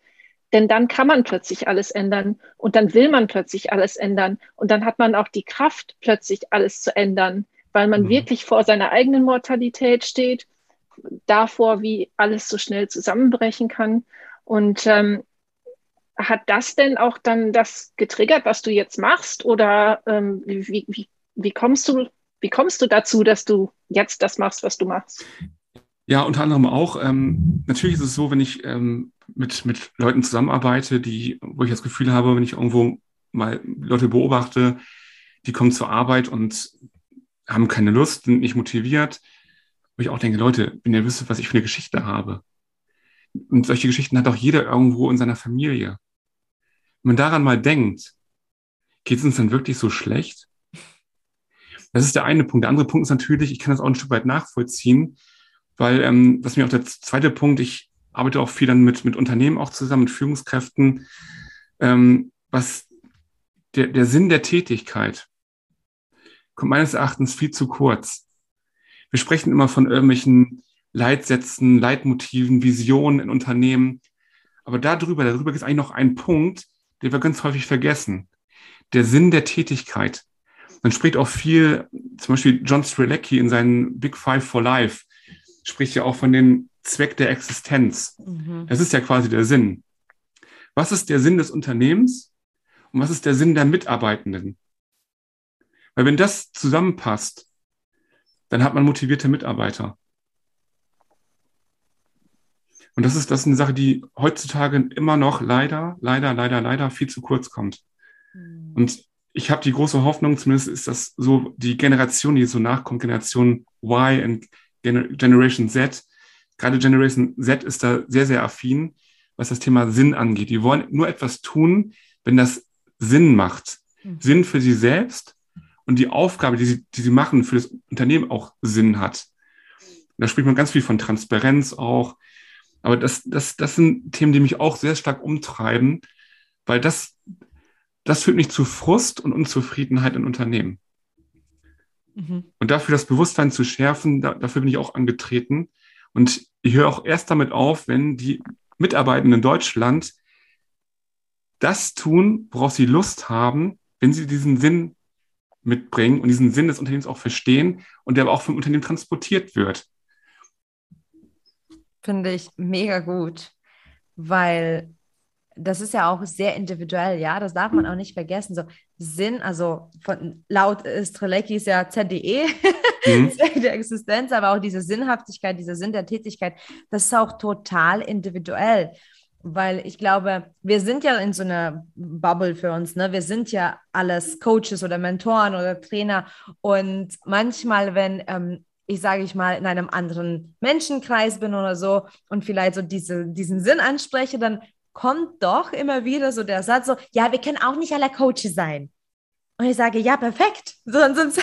Denn dann kann man plötzlich alles ändern und dann will man plötzlich alles ändern und dann hat man auch die Kraft, plötzlich alles zu ändern, weil man mhm. wirklich vor seiner eigenen Mortalität steht, davor, wie alles so schnell zusammenbrechen kann. Und ähm, hat das denn auch dann das getriggert, was du jetzt machst? Oder ähm, wie, wie, wie kommst du wie kommst du dazu, dass du jetzt das machst, was du machst? Ja, unter anderem auch. Ähm, natürlich ist es so, wenn ich ähm, mit, mit Leuten zusammenarbeite, die, wo ich das Gefühl habe, wenn ich irgendwo mal Leute beobachte, die kommen zur Arbeit und haben keine Lust, sind nicht motiviert, wo ich auch denke, Leute, wenn ihr wisst, was ich für eine Geschichte habe. Und solche Geschichten hat auch jeder irgendwo in seiner Familie. Wenn man daran mal denkt, geht es uns dann wirklich so schlecht? Das ist der eine Punkt. Der andere Punkt ist natürlich, ich kann das auch ein Stück weit nachvollziehen, weil, ähm, was mir auch der zweite Punkt, ich arbeite auch viel dann mit, mit Unternehmen auch zusammen, mit Führungskräften, ähm, was der, der Sinn der Tätigkeit kommt meines Erachtens viel zu kurz. Wir sprechen immer von irgendwelchen Leitsätzen, Leitmotiven, Visionen in Unternehmen. Aber darüber, darüber gibt es eigentlich noch einen Punkt, den wir ganz häufig vergessen. Der Sinn der Tätigkeit. Man spricht auch viel, zum Beispiel John Strelecki in seinen Big Five for Life spricht ja auch von dem Zweck der Existenz. Mhm. Das ist ja quasi der Sinn. Was ist der Sinn des Unternehmens und was ist der Sinn der Mitarbeitenden? Weil wenn das zusammenpasst, dann hat man motivierte Mitarbeiter. Und das ist, das ist eine Sache, die heutzutage immer noch leider, leider, leider, leider viel zu kurz kommt. Mhm. Und ich habe die große Hoffnung, zumindest ist das so die Generation, die so nachkommt, Generation Y und Generation Z. Gerade Generation Z ist da sehr, sehr affin, was das Thema Sinn angeht. Die wollen nur etwas tun, wenn das Sinn macht. Mhm. Sinn für sie selbst und die Aufgabe, die sie, die sie machen, für das Unternehmen auch Sinn hat. Da spricht man ganz viel von Transparenz auch. Aber das, das, das sind Themen, die mich auch sehr stark umtreiben, weil das das führt mich zu Frust und Unzufriedenheit in Unternehmen. Mhm. Und dafür das Bewusstsein zu schärfen, da, dafür bin ich auch angetreten. Und ich höre auch erst damit auf, wenn die Mitarbeitenden in Deutschland das tun, worauf sie Lust haben, wenn sie diesen Sinn mitbringen und diesen Sinn des Unternehmens auch verstehen und der aber auch vom Unternehmen transportiert wird. Finde ich mega gut, weil das ist ja auch sehr individuell, ja, das darf man auch nicht vergessen. So Sinn, also von laut Strelecki ist ja ZDE, *laughs* mhm. der Existenz, aber auch diese Sinnhaftigkeit, dieser Sinn der Tätigkeit, das ist auch total individuell. Weil ich glaube, wir sind ja in so einer Bubble für uns, ne? Wir sind ja alles Coaches oder Mentoren oder Trainer. Und manchmal, wenn ähm, ich sage ich mal, in einem anderen Menschenkreis bin oder so und vielleicht so diese, diesen Sinn anspreche, dann kommt doch immer wieder so der Satz so, ja, wir können auch nicht alle Coaches sein. Und ich sage, ja, perfekt. Sonst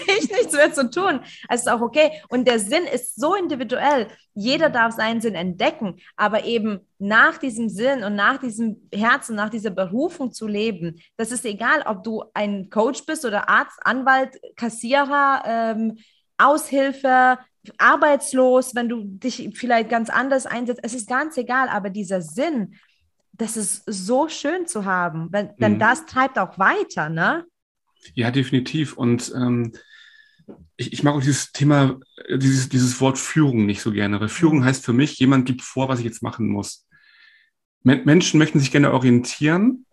*laughs* hätte ich ich nichts mehr zu tun. Also ist auch okay. Und der Sinn ist so individuell. Jeder darf seinen Sinn entdecken, aber eben nach diesem Sinn und nach diesem Herzen, nach dieser Berufung zu leben. Das ist egal, ob du ein Coach bist oder Arzt, Anwalt, Kassierer, ähm, Aushilfe, arbeitslos, wenn du dich vielleicht ganz anders einsetzt. Es ist ganz egal, aber dieser Sinn, das ist so schön zu haben, wenn, denn mhm. das treibt auch weiter, ne? Ja, definitiv. Und ähm, ich, ich, mag auch dieses Thema, dieses, dieses Wort Führung nicht so gerne, weil Führung mhm. heißt für mich, jemand gibt vor, was ich jetzt machen muss. Men Menschen möchten sich gerne orientieren.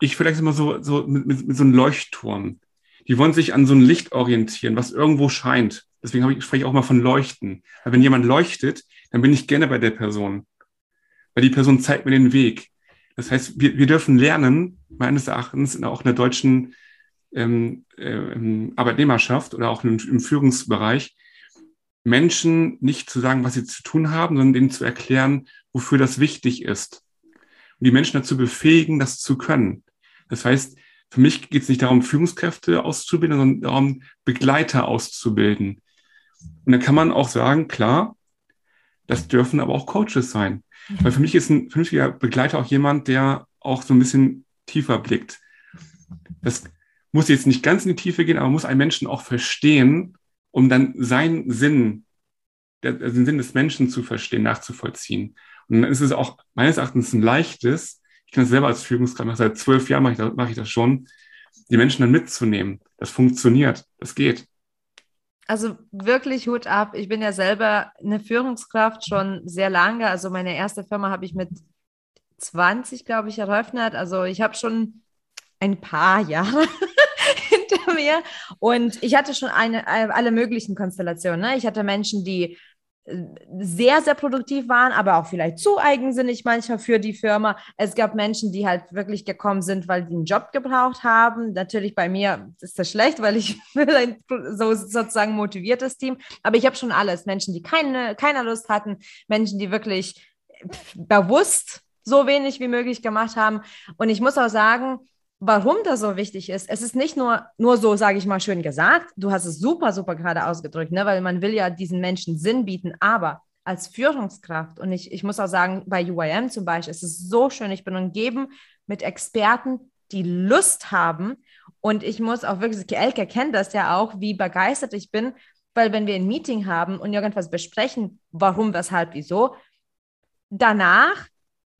Ich vielleicht immer so, so mit, mit, mit so einem Leuchtturm. Die wollen sich an so ein Licht orientieren, was irgendwo scheint. Deswegen ich, spreche ich auch mal von Leuchten. Weil wenn jemand leuchtet, dann bin ich gerne bei der Person. Weil die Person zeigt mir den Weg. Das heißt, wir, wir dürfen lernen, meines Erachtens, auch in der deutschen ähm, äh, Arbeitnehmerschaft oder auch im, im Führungsbereich, Menschen nicht zu sagen, was sie zu tun haben, sondern denen zu erklären, wofür das wichtig ist. Und die Menschen dazu befähigen, das zu können. Das heißt, für mich geht es nicht darum, Führungskräfte auszubilden, sondern darum, Begleiter auszubilden. Und dann kann man auch sagen, klar, das dürfen aber auch Coaches sein. Weil für mich ist ein vernünftiger Begleiter auch jemand, der auch so ein bisschen tiefer blickt. Das muss jetzt nicht ganz in die Tiefe gehen, aber muss einen Menschen auch verstehen, um dann seinen Sinn, den Sinn des Menschen zu verstehen, nachzuvollziehen. Und dann ist es auch meines Erachtens ein leichtes, ich kann es selber als Führungskraft, seit zwölf Jahren mache ich, das, mache ich das schon, die Menschen dann mitzunehmen. Das funktioniert, das geht. Also wirklich Hut ab. Ich bin ja selber eine Führungskraft schon sehr lange. Also meine erste Firma habe ich mit 20, glaube ich, eröffnet. Also ich habe schon ein paar Jahre *laughs* hinter mir und ich hatte schon eine, alle möglichen Konstellationen. Ne? Ich hatte Menschen, die sehr, sehr produktiv waren, aber auch vielleicht zu eigensinnig manchmal für die Firma. Es gab Menschen, die halt wirklich gekommen sind, weil die einen Job gebraucht haben. Natürlich bei mir ist das schlecht, weil ich *laughs* ein so sozusagen motiviertes Team. Aber ich habe schon alles. Menschen, die keine, keine Lust hatten, Menschen, die wirklich bewusst so wenig wie möglich gemacht haben. Und ich muss auch sagen, warum das so wichtig ist. Es ist nicht nur, nur so, sage ich mal, schön gesagt. Du hast es super, super gerade ausgedrückt, ne? weil man will ja diesen Menschen Sinn bieten, aber als Führungskraft und ich, ich muss auch sagen, bei UIM zum Beispiel, es ist so schön, ich bin umgeben mit Experten, die Lust haben und ich muss auch wirklich, Elke kennt das ja auch, wie begeistert ich bin, weil wenn wir ein Meeting haben und irgendwas besprechen, warum, weshalb, wieso, danach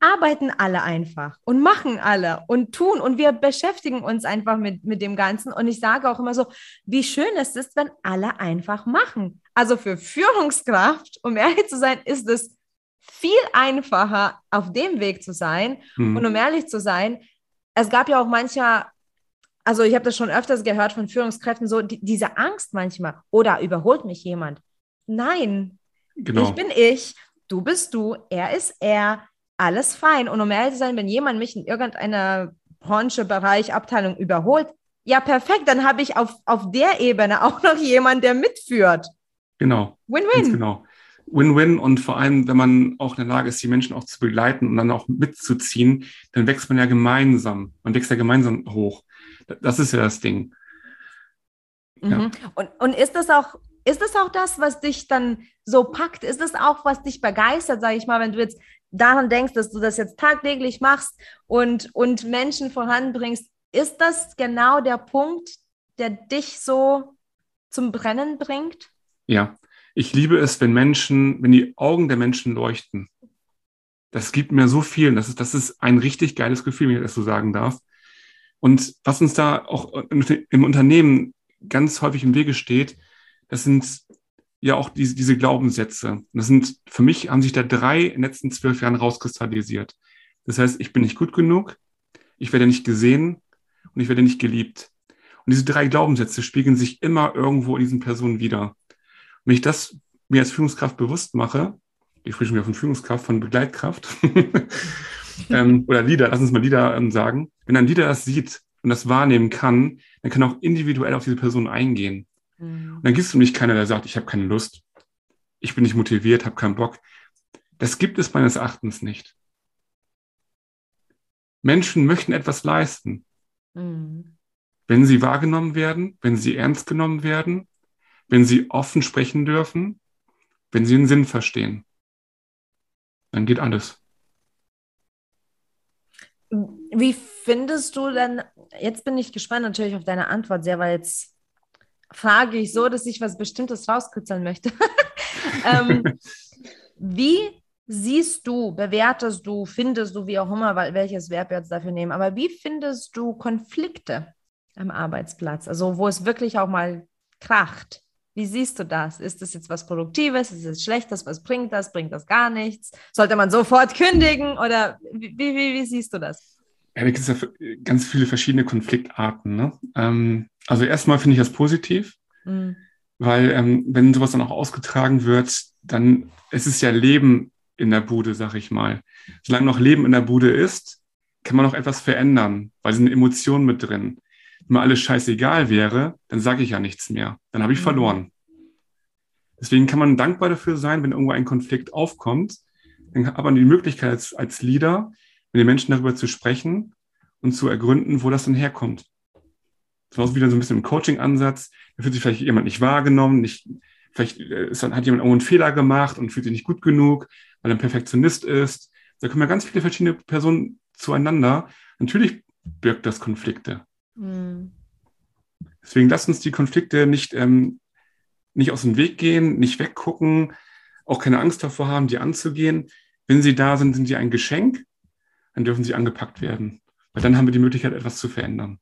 arbeiten alle einfach und machen alle und tun und wir beschäftigen uns einfach mit, mit dem Ganzen. Und ich sage auch immer so, wie schön es ist, wenn alle einfach machen. Also für Führungskraft, um ehrlich zu sein, ist es viel einfacher, auf dem Weg zu sein. Mhm. Und um ehrlich zu sein, es gab ja auch mancher, also ich habe das schon öfters gehört von Führungskräften, so die, diese Angst manchmal, oder überholt mich jemand? Nein, genau. ich bin ich, du bist du, er ist er alles fein. Und um ehrlich zu sein, wenn jemand mich in irgendeiner Branche, Bereich, Abteilung überholt, ja, perfekt, dann habe ich auf, auf der Ebene auch noch jemanden, der mitführt. Genau. Win-win. Genau. Win-win und vor allem, wenn man auch in der Lage ist, die Menschen auch zu begleiten und dann auch mitzuziehen, dann wächst man ja gemeinsam. Man wächst ja gemeinsam hoch. Das ist ja das Ding. Mhm. Ja. Und, und ist das auch, ist das auch das, was dich dann so packt? Ist das auch, was dich begeistert, sage ich mal, wenn du jetzt daran denkst, dass du das jetzt tagtäglich machst und, und Menschen voranbringst, ist das genau der Punkt, der dich so zum Brennen bringt? Ja, ich liebe es, wenn Menschen, wenn die Augen der Menschen leuchten. Das gibt mir so viel. Das ist, das ist ein richtig geiles Gefühl, wenn ich das so sagen darf. Und was uns da auch im Unternehmen ganz häufig im Wege steht, das sind ja auch diese, diese Glaubenssätze. Das sind, für mich haben sich da drei in den letzten zwölf Jahren rauskristallisiert. Das heißt, ich bin nicht gut genug, ich werde nicht gesehen und ich werde nicht geliebt. Und diese drei Glaubenssätze spiegeln sich immer irgendwo in diesen Personen wieder. Und wenn ich das mir als Führungskraft bewusst mache, ich spreche wieder von Führungskraft, von Begleitkraft, *laughs* ähm, oder Leader, lass uns mal Leader ähm, sagen, wenn ein Leader das sieht und das wahrnehmen kann, dann kann er auch individuell auf diese Person eingehen. Mhm. Und dann gibt es nämlich keiner, der sagt, ich habe keine Lust, ich bin nicht motiviert, habe keinen Bock. Das gibt es meines Erachtens nicht. Menschen möchten etwas leisten. Mhm. wenn sie wahrgenommen werden, wenn sie ernst genommen werden, wenn sie offen sprechen dürfen, wenn sie den Sinn verstehen. Dann geht alles. Wie findest du denn, jetzt bin ich gespannt natürlich auf deine Antwort sehr, weil jetzt frage ich so, dass ich was Bestimmtes rauskitzeln möchte. *laughs* ähm, wie siehst du, bewertest du, findest du, wie auch immer, welches Verb jetzt dafür nehmen, aber wie findest du Konflikte am Arbeitsplatz? Also wo es wirklich auch mal kracht. Wie siehst du das? Ist das jetzt was Produktives? Ist es Schlechtes? Was bringt das? Bringt das gar nichts? Sollte man sofort *laughs* kündigen? Oder wie, wie, wie siehst du das? Ja, da gibt es ja ganz viele verschiedene Konfliktarten. Ne? Ähm, also erstmal finde ich das positiv, mhm. weil ähm, wenn sowas dann auch ausgetragen wird, dann es ist ja Leben in der Bude, sag ich mal. Solange noch Leben in der Bude ist, kann man noch etwas verändern, weil es eine Emotion mit drin. Wenn mir alles scheißegal wäre, dann sage ich ja nichts mehr. Dann habe ich mhm. verloren. Deswegen kann man dankbar dafür sein, wenn irgendwo ein Konflikt aufkommt. Dann hat man die Möglichkeit als, als Leader, mit den Menschen darüber zu sprechen und zu ergründen, wo das dann herkommt. Das war wieder so ein bisschen ein Coaching-Ansatz. Da fühlt sich vielleicht jemand nicht wahrgenommen, nicht, vielleicht äh, ist, hat jemand irgendwo einen Fehler gemacht und fühlt sich nicht gut genug, weil er ein Perfektionist ist. Da kommen ja ganz viele verschiedene Personen zueinander. Natürlich birgt das Konflikte. Mhm. Deswegen lasst uns die Konflikte nicht, ähm, nicht aus dem Weg gehen, nicht weggucken, auch keine Angst davor haben, die anzugehen. Wenn sie da sind, sind sie ein Geschenk, dann dürfen sie angepackt werden. Weil dann haben wir die Möglichkeit, etwas zu verändern.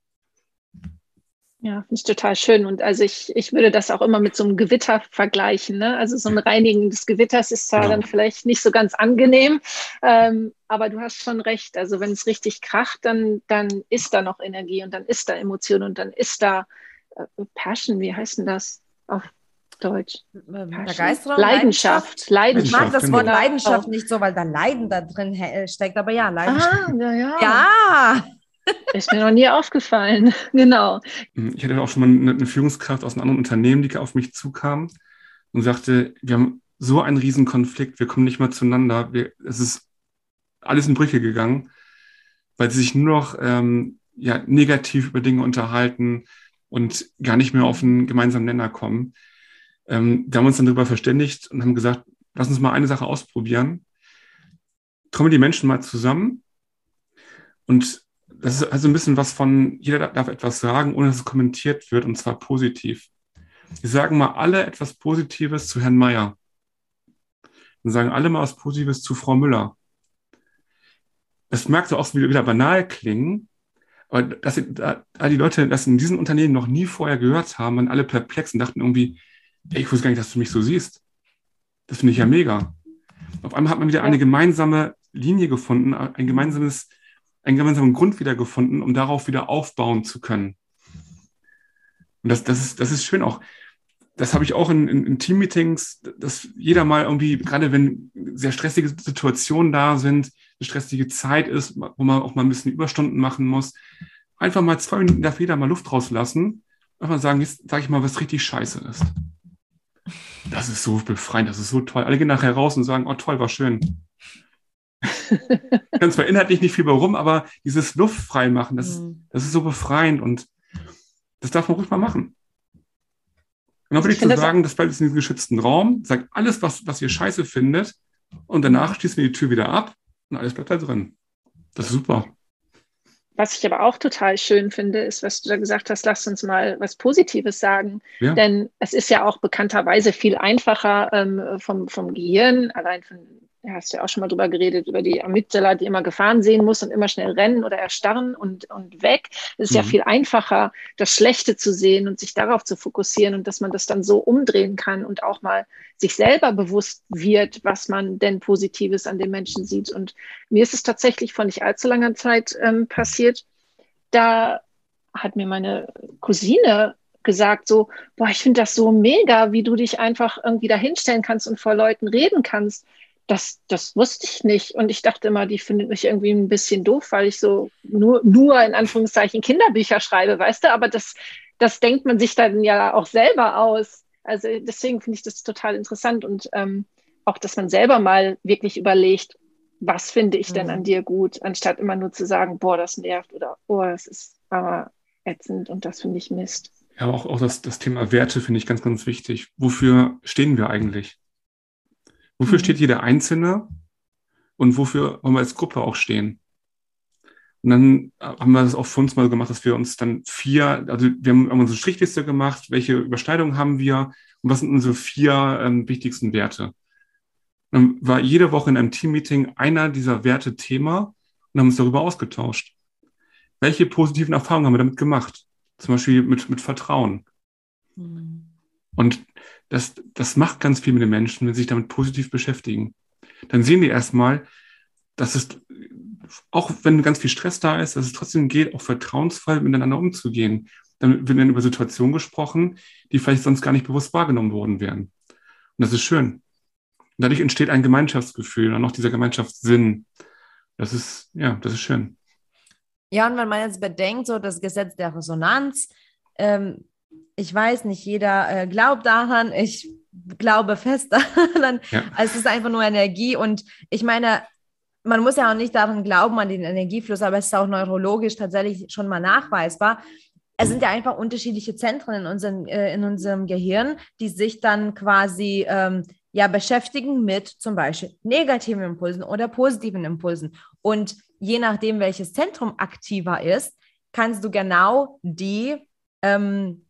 Ja, finde ich total schön. Und also ich, ich würde das auch immer mit so einem Gewitter vergleichen. Ne? Also so ein Reinigen des Gewitters ist zwar ja. dann vielleicht nicht so ganz angenehm, ähm, aber du hast schon recht. Also wenn es richtig kracht, dann, dann ist da noch Energie und dann ist da Emotion und dann ist da äh, Passion, wie heißt denn das auf Deutsch? Begeisterung, Leidenschaft. Leidenschaft. Ich mag das Wort genau. Leidenschaft nicht so, weil da Leiden da drin steckt, aber ja, Leidenschaft. Ah, ja, ja. ja. Ist mir noch nie aufgefallen. *laughs* Genau. Hm, ich hatte auch schon mal eine, Führungskraft aus einem anderen Unternehmen, die auf mich zukam und sagte, wir haben so einen riesen Konflikt, wir kommen nicht mehr zueinander. Wir, es ist alles in Brüche gegangen, weil sie sich nur noch ähm, ja, negativ über Dinge unterhalten und gar nicht mehr auf einen gemeinsamen Nenner kommen. Ähm, da haben wir uns dann darüber verständigt und haben gesagt, lass uns mal eine Sache ausprobieren. Trommeln die Menschen mal zusammen und das ist also ein bisschen was von, jeder darf etwas sagen, ohne dass es kommentiert wird, und zwar positiv. Wir sagen mal alle etwas Positives zu Herrn Meier. Und sagen alle mal was Positives zu Frau Müller. Das mag so auch wieder banal klingen, aber dass da die Leute das in diesen Unternehmen noch nie vorher gehört haben, waren alle perplex und dachten irgendwie, ey, ich wusste gar nicht, dass du mich so siehst. Das finde ich ja mega. Auf einmal hat man wieder eine gemeinsame Linie gefunden, ein gemeinsames einen gemeinsamen Grund wiedergefunden, um darauf wieder aufbauen zu können. Und das, das, ist, das ist schön auch. Das habe ich auch in, in, in Teammeetings, dass jeder mal irgendwie, gerade wenn sehr stressige Situationen da sind, eine stressige Zeit ist, wo man auch mal ein bisschen Überstunden machen muss, einfach mal zwei Minuten darf jeder mal Luft rauslassen. Einfach sagen, jetzt sage ich mal, was richtig scheiße ist. Das ist so befreiend, das ist so toll. Alle gehen nachher raus und sagen, oh toll, war schön. Kann zwar inhaltlich nicht viel bei rum, aber dieses Luftfreimachen, das, mhm. das ist so befreiend und das darf man ruhig mal machen. Und dann würde ich, ich zu sagen, das bleibt jetzt in diesem geschützten Raum, sagt alles, was, was ihr scheiße findet, und danach schließen wir die Tür wieder ab und alles bleibt da drin. Das ist super. Was ich aber auch total schön finde, ist, was du da gesagt hast, lass uns mal was Positives sagen. Ja. Denn es ist ja auch bekannterweise viel einfacher ähm, vom, vom Gehirn, allein von ja, hast du ja auch schon mal drüber geredet, über die Amygdala, die immer Gefahren sehen muss und immer schnell rennen oder erstarren und, und weg. Es ist mhm. ja viel einfacher, das Schlechte zu sehen und sich darauf zu fokussieren und dass man das dann so umdrehen kann und auch mal sich selber bewusst wird, was man denn Positives an den Menschen sieht. Und mir ist es tatsächlich vor nicht allzu langer Zeit ähm, passiert. Da hat mir meine Cousine gesagt, so, boah, ich finde das so mega, wie du dich einfach irgendwie dahinstellen kannst und vor Leuten reden kannst das, das wusste ich nicht. Und ich dachte immer, die findet mich irgendwie ein bisschen doof, weil ich so nur, nur in Anführungszeichen Kinderbücher schreibe, weißt du? Aber das, das denkt man sich dann ja auch selber aus. Also deswegen finde ich das total interessant und ähm, auch, dass man selber mal wirklich überlegt, was finde ich denn mhm. an dir gut, anstatt immer nur zu sagen, boah, das nervt oder boah, das ist aber ätzend und das finde ich Mist. Ja, auch, auch das, das Thema Werte finde ich ganz, ganz wichtig. Wofür stehen wir eigentlich? Wofür mhm. steht jeder Einzelne und wofür wollen wir als Gruppe auch stehen? Und dann haben wir das auch für uns mal gemacht, dass wir uns dann vier, also wir haben unsere Strichliste gemacht, welche Überschneidungen haben wir und was sind unsere vier ähm, wichtigsten Werte. Dann war jede Woche in einem Teammeeting einer dieser Werte Thema und haben uns darüber ausgetauscht. Welche positiven Erfahrungen haben wir damit gemacht? Zum Beispiel mit, mit Vertrauen. Mhm. Und das, das macht ganz viel mit den Menschen, wenn sie sich damit positiv beschäftigen. Dann sehen die erstmal, dass es, auch wenn ganz viel Stress da ist, dass es trotzdem geht, auch vertrauensvoll miteinander umzugehen. Dann wird dann über Situationen gesprochen, die vielleicht sonst gar nicht bewusst wahrgenommen worden wären. Und das ist schön. Und dadurch entsteht ein Gemeinschaftsgefühl und auch dieser Gemeinschaftssinn. Das ist, ja, das ist schön. Ja, und wenn man jetzt bedenkt, so das Gesetz der Resonanz, ähm, ich weiß, nicht jeder äh, glaubt daran, ich glaube fest *laughs* daran. Ja. Also es ist einfach nur Energie und ich meine, man muss ja auch nicht daran glauben, an den Energiefluss, aber es ist auch neurologisch tatsächlich schon mal nachweisbar. Es sind ja einfach unterschiedliche Zentren in, unseren, äh, in unserem Gehirn, die sich dann quasi ähm, ja beschäftigen mit zum Beispiel negativen Impulsen oder positiven Impulsen. Und je nachdem, welches Zentrum aktiver ist, kannst du genau die ähm,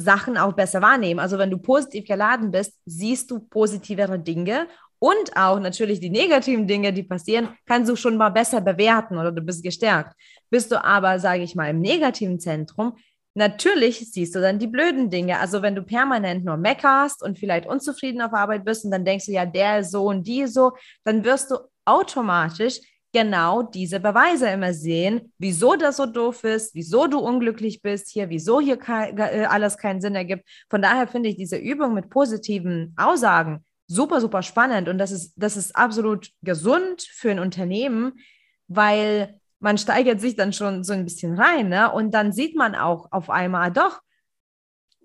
Sachen auch besser wahrnehmen. Also wenn du positiv geladen bist, siehst du positivere Dinge und auch natürlich die negativen Dinge, die passieren, kannst du schon mal besser bewerten oder du bist gestärkt. Bist du aber, sage ich mal, im negativen Zentrum, natürlich siehst du dann die blöden Dinge. Also wenn du permanent nur meckerst und vielleicht unzufrieden auf Arbeit bist und dann denkst du, ja, der so und die so, dann wirst du automatisch genau diese Beweise immer sehen, wieso das so doof ist, wieso du unglücklich bist hier, wieso hier kein, äh, alles keinen Sinn ergibt. Von daher finde ich diese Übung mit positiven Aussagen super, super spannend und das ist, das ist absolut gesund für ein Unternehmen, weil man steigert sich dann schon so ein bisschen rein ne? und dann sieht man auch auf einmal, ah, doch,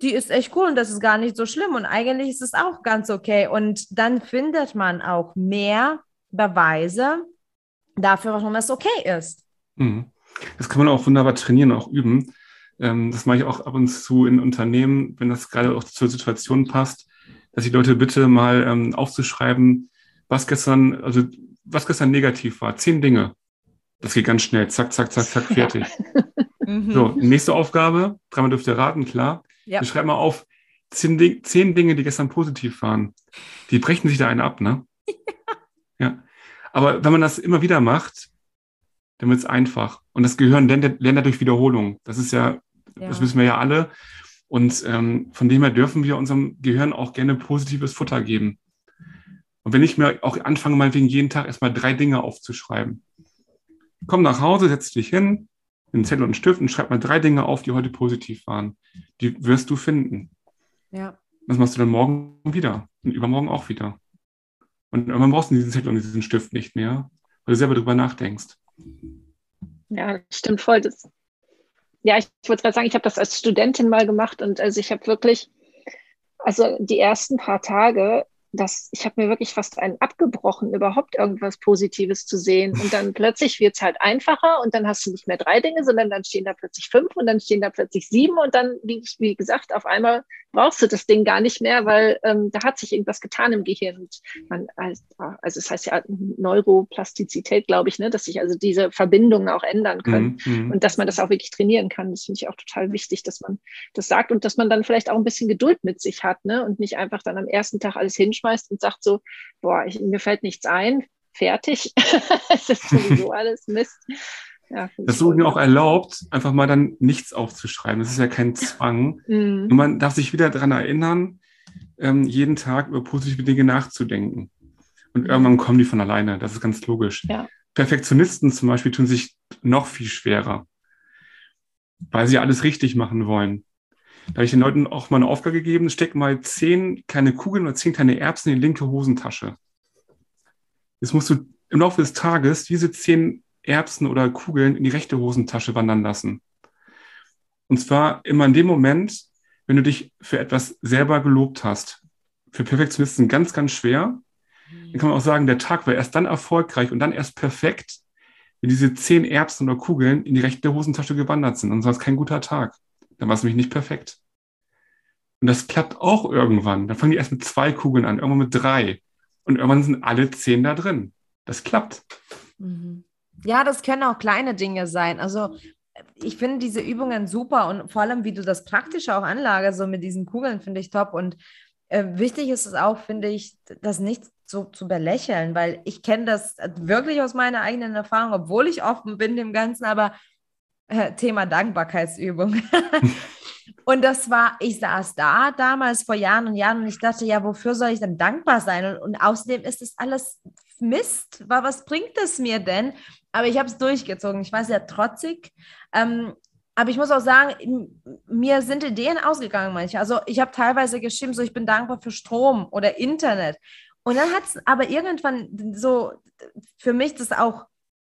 die ist echt cool und das ist gar nicht so schlimm und eigentlich ist es auch ganz okay und dann findet man auch mehr Beweise, dafür, warum es okay ist. Mhm. Das kann man auch wunderbar trainieren, auch üben. Ähm, das mache ich auch ab und zu in Unternehmen, wenn das gerade auch zur Situation passt, dass die Leute bitte mal ähm, aufzuschreiben, was gestern, also was gestern negativ war. Zehn Dinge. Das geht ganz schnell. Zack, zack, zack, zack, fertig. *laughs* Mhm. so, nächste Aufgabe. Dreimal dürft ihr raten, klar. Ja. Wir schreiben mal auf zehn, zehn Dinge, die gestern positiv waren. Die brechen sich da einen ab, ne? *laughs* ja. Aber wenn man das immer wieder macht, dann wird es einfach. Und das Gehirn lernt, lernt dadurch Wiederholung. Das ist ja, ja, das wissen wir ja alle. Und ähm, von dem her dürfen wir unserem Gehirn auch gerne positives Futter geben. Und wenn ich mir auch anfange, meinetwegen jeden Tag erstmal drei Dinge aufzuschreiben. Komm nach Hause, setz dich hin, einen Zettel und einen Stift und schreib mal drei Dinge auf, die heute positiv waren. Die wirst du finden. Ja. Das machst du dann morgen wieder und übermorgen auch wieder. Und irgendwann brauchst diesen Zettel und diesen Stift nicht mehr, weil du selber drüber nachdenkst. Ja, stimmt voll. Das, ja, ich wollte gerade sagen, ich habe das als Studentin mal gemacht und also ich habe wirklich, also die ersten paar Tage das, ich habe mir wirklich fast einen abgebrochen, überhaupt irgendwas Positives zu sehen. Und dann *laughs* plötzlich wird es halt einfacher und dann hast du nicht mehr drei Dinge, sondern dann stehen da plötzlich fünf und dann stehen da plötzlich sieben und dann, wie, wie gesagt, auf einmal brauchst du das Ding gar nicht mehr, weil ähm, da hat sich irgendwas getan im Gehirn. Und man, also, also es heißt ja Neuroplastizität, glaube ich, ne, dass sich also diese Verbindungen auch ändern können mhm, mhm. und dass man das auch wirklich trainieren kann. Das finde ich auch total wichtig, dass man das sagt und dass man dann vielleicht auch ein bisschen Geduld mit sich hat ne, und nicht einfach dann am ersten Tag alles hinschmeißt und sagt so, boah, ich, mir fällt nichts ein, fertig. *laughs* es ist sowieso *laughs* alles Mist. Ja, das wurde mir auch erlaubt, einfach mal dann nichts aufzuschreiben. Das ist ja kein Zwang. Mhm. Und man darf sich wieder daran erinnern, ähm, jeden Tag über positive Dinge nachzudenken. Und mhm. irgendwann kommen die von alleine. Das ist ganz logisch. Ja. Perfektionisten zum Beispiel tun sich noch viel schwerer, weil sie alles richtig machen wollen. Da habe ich den Leuten auch mal eine Aufgabe gegeben, steck mal zehn kleine Kugeln oder zehn kleine Erbsen in die linke Hosentasche. Jetzt musst du im Laufe des Tages diese zehn Erbsen oder Kugeln in die rechte Hosentasche wandern lassen. Und zwar immer in dem Moment, wenn du dich für etwas selber gelobt hast. Für Perfektionisten ganz, ganz schwer. Dann kann man auch sagen, der Tag war erst dann erfolgreich und dann erst perfekt, wenn diese zehn Erbsen oder Kugeln in die rechte Hosentasche gewandert sind. Und sonst kein guter Tag. Dann war es nämlich nicht perfekt. Und das klappt auch irgendwann. Dann fangen die erst mit zwei Kugeln an, irgendwann mit drei. Und irgendwann sind alle zehn da drin. Das klappt. Mhm. Ja, das können auch kleine Dinge sein. Also ich finde diese Übungen super und vor allem, wie du das praktisch auch anlagerst, so mit diesen Kugeln, finde ich top. Und äh, wichtig ist es auch, finde ich, das nicht so zu belächeln, weil ich kenne das wirklich aus meiner eigenen Erfahrung, obwohl ich offen bin dem Ganzen, aber äh, Thema Dankbarkeitsübung. *laughs* und das war, ich saß da damals vor Jahren und Jahren und ich dachte, ja, wofür soll ich denn dankbar sein? Und, und außerdem ist es alles Mist. Was bringt es mir denn? Aber ich habe es durchgezogen. Ich war sehr trotzig. Ähm, aber ich muss auch sagen, mir sind Ideen ausgegangen manche. Also ich habe teilweise geschrieben, so ich bin dankbar für Strom oder Internet. Und dann hat es aber irgendwann so für mich das auch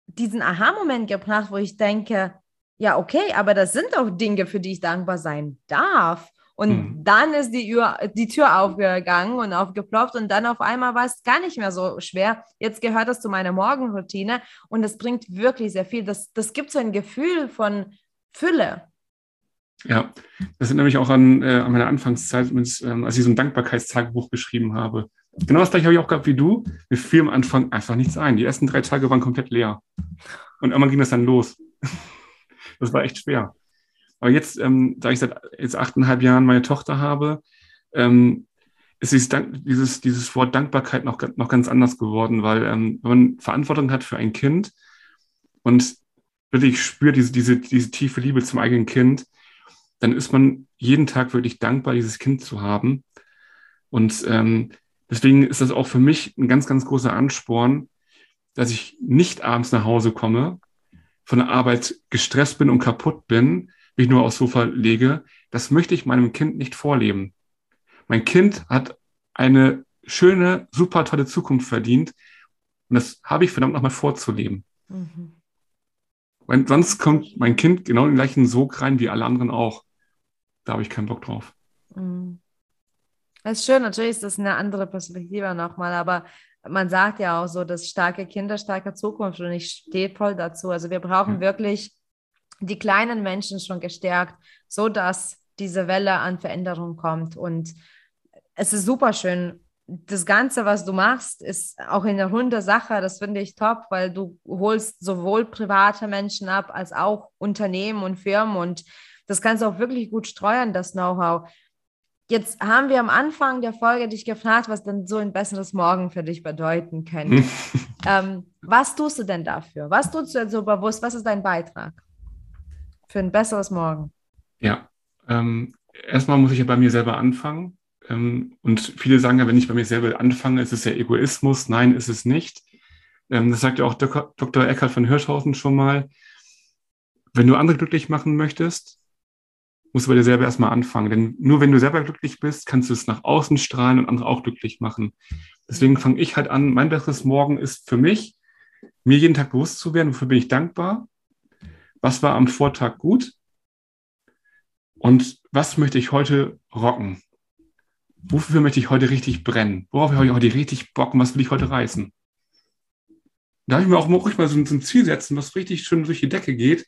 diesen Aha-Moment gebracht, wo ich denke, ja, okay, aber das sind auch Dinge, für die ich dankbar sein darf. Und mhm. dann ist die, Tür, die Tür aufgegangen und aufgeploppt und dann auf einmal war es gar nicht mehr so schwer. Jetzt gehört das zu meiner Morgenroutine und das bringt wirklich sehr viel. Das, das gibt so ein Gefühl von Fülle. Ja, das sind nämlich auch an, äh, an meiner Anfangszeit, mit, ähm, als ich so ein Dankbarkeitstagebuch geschrieben habe. Genau das gleiche habe ich auch gehabt wie du. Mir fiel am Anfang einfach nichts ein. Die ersten drei Tage waren komplett leer. Und irgendwann ging das dann los. Das war echt schwer. Aber jetzt, ähm, da ich seit jetzt achteinhalb Jahren meine Tochter habe, ähm, ist dieses, dieses, dieses Wort Dankbarkeit noch, noch ganz anders geworden, weil ähm, wenn man Verantwortung hat für ein Kind und wirklich spürt diese, diese, diese tiefe Liebe zum eigenen Kind, dann ist man jeden Tag wirklich dankbar, dieses Kind zu haben. Und ähm, deswegen ist das auch für mich ein ganz, ganz großer Ansporn, dass ich nicht abends nach Hause komme, von der Arbeit gestresst bin und kaputt bin, mich nur aufs Sofa lege, das möchte ich meinem Kind nicht vorleben. Mein Kind hat eine schöne, super tolle Zukunft verdient und das habe ich verdammt nochmal vorzuleben. Mhm. Weil sonst kommt mein Kind genau in den gleichen Sog rein wie alle anderen auch. Da habe ich keinen Bock drauf. Mhm. Das ist schön, natürlich ist das eine andere Perspektive nochmal, aber man sagt ja auch so, dass starke Kinder, starke Zukunft und ich stehe voll dazu. Also wir brauchen ja. wirklich die kleinen Menschen schon gestärkt, so dass diese Welle an Veränderung kommt. Und es ist super schön. Das Ganze, was du machst, ist auch in der runde Sache. Das finde ich top, weil du holst sowohl private Menschen ab als auch Unternehmen und Firmen und das kannst du auch wirklich gut steuern, das Know-how. Jetzt haben wir am Anfang der Folge dich gefragt, was denn so ein besseres Morgen für dich bedeuten könnte. *laughs* ähm, was tust du denn dafür? Was tust du denn so bewusst? Was ist dein Beitrag? für ein besseres Morgen? Ja, ähm, erstmal muss ich ja bei mir selber anfangen. Ähm, und viele sagen ja, wenn ich bei mir selber anfange, ist es ja Egoismus. Nein, ist es nicht. Ähm, das sagt ja auch Dok Dr. Eckhard von Hirschhausen schon mal. Wenn du andere glücklich machen möchtest, musst du bei dir selber erstmal anfangen. Denn nur wenn du selber glücklich bist, kannst du es nach außen strahlen und andere auch glücklich machen. Deswegen fange ich halt an, mein besseres Morgen ist für mich, mir jeden Tag bewusst zu werden, wofür bin ich dankbar was war am Vortag gut und was möchte ich heute rocken? Wofür möchte ich heute richtig brennen? Worauf habe ich heute richtig Bock und was will ich heute reißen? Da habe ich mir auch ruhig mal so, so ein Ziel setzen, was richtig schön durch die Decke geht.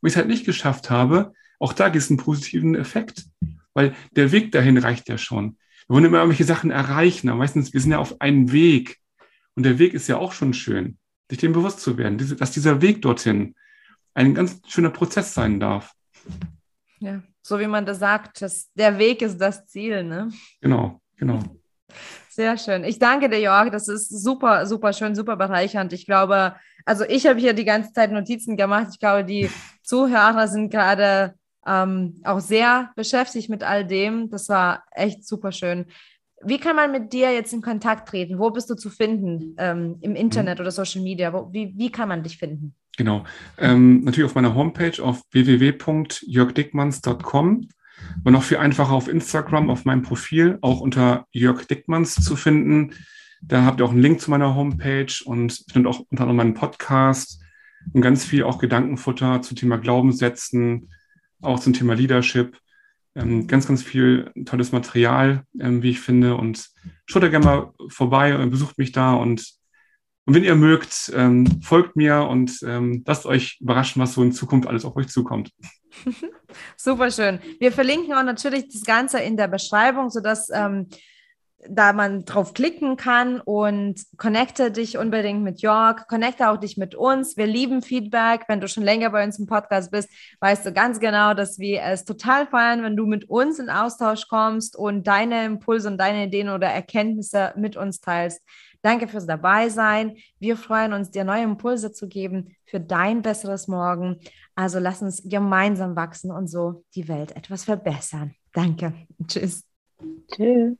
Und ich es halt nicht geschafft habe, auch da gibt es einen positiven Effekt, weil der Weg dahin reicht ja schon. Wir wollen immer irgendwelche Sachen erreichen, aber meistens, wir sind ja auf einem Weg. Und der Weg ist ja auch schon schön, sich dem bewusst zu werden, dass dieser Weg dorthin ein ganz schöner Prozess sein darf. Ja, so wie man das sagt, das, der Weg ist das Ziel, ne? Genau, genau. Sehr schön. Ich danke dir, Jörg. Das ist super, super schön, super bereichernd. Ich glaube, also ich habe hier die ganze Zeit Notizen gemacht. Ich glaube, die Zuhörer sind gerade ähm, auch sehr beschäftigt mit all dem. Das war echt super schön. Wie kann man mit dir jetzt in Kontakt treten? Wo bist du zu finden? Ähm, Im Internet mhm. oder Social Media? Wo, wie, wie kann man dich finden? Genau. Ähm, natürlich auf meiner Homepage auf www.jörgdickmanns.com und noch viel einfacher auf Instagram, auf meinem Profil, auch unter Jörg Dickmanns zu finden. Da habt ihr auch einen Link zu meiner Homepage und findet auch unter anderem meinen Podcast und ganz viel auch Gedankenfutter zum Thema Glaubenssätzen, auch zum Thema Leadership. Ähm, ganz, ganz viel tolles Material, ähm, wie ich finde. Und schaut da gerne mal vorbei und besucht mich da und Und wenn ihr mögt, ähm, folgt mir und ähm, lasst euch überraschen, was so in Zukunft alles auf euch zukommt. *laughs* Super schön. Wir verlinken auch natürlich das Ganze in der Beschreibung, sodass ähm, da man drauf klicken kann und connecte dich unbedingt mit Jörg, connecte auch dich mit uns. Wir lieben Feedback. Wenn du schon länger bei uns im Podcast bist, weißt du ganz genau, dass wir es total feiern, wenn du mit uns in Austausch kommst und deine Impulse und deine Ideen oder Erkenntnisse mit uns teilst. Danke fürs Dabeisein. Wir freuen uns, dir neue Impulse zu geben für dein besseres Morgen. Also lass uns gemeinsam wachsen und so die Welt etwas verbessern. Danke. Tschüss. Tschüss.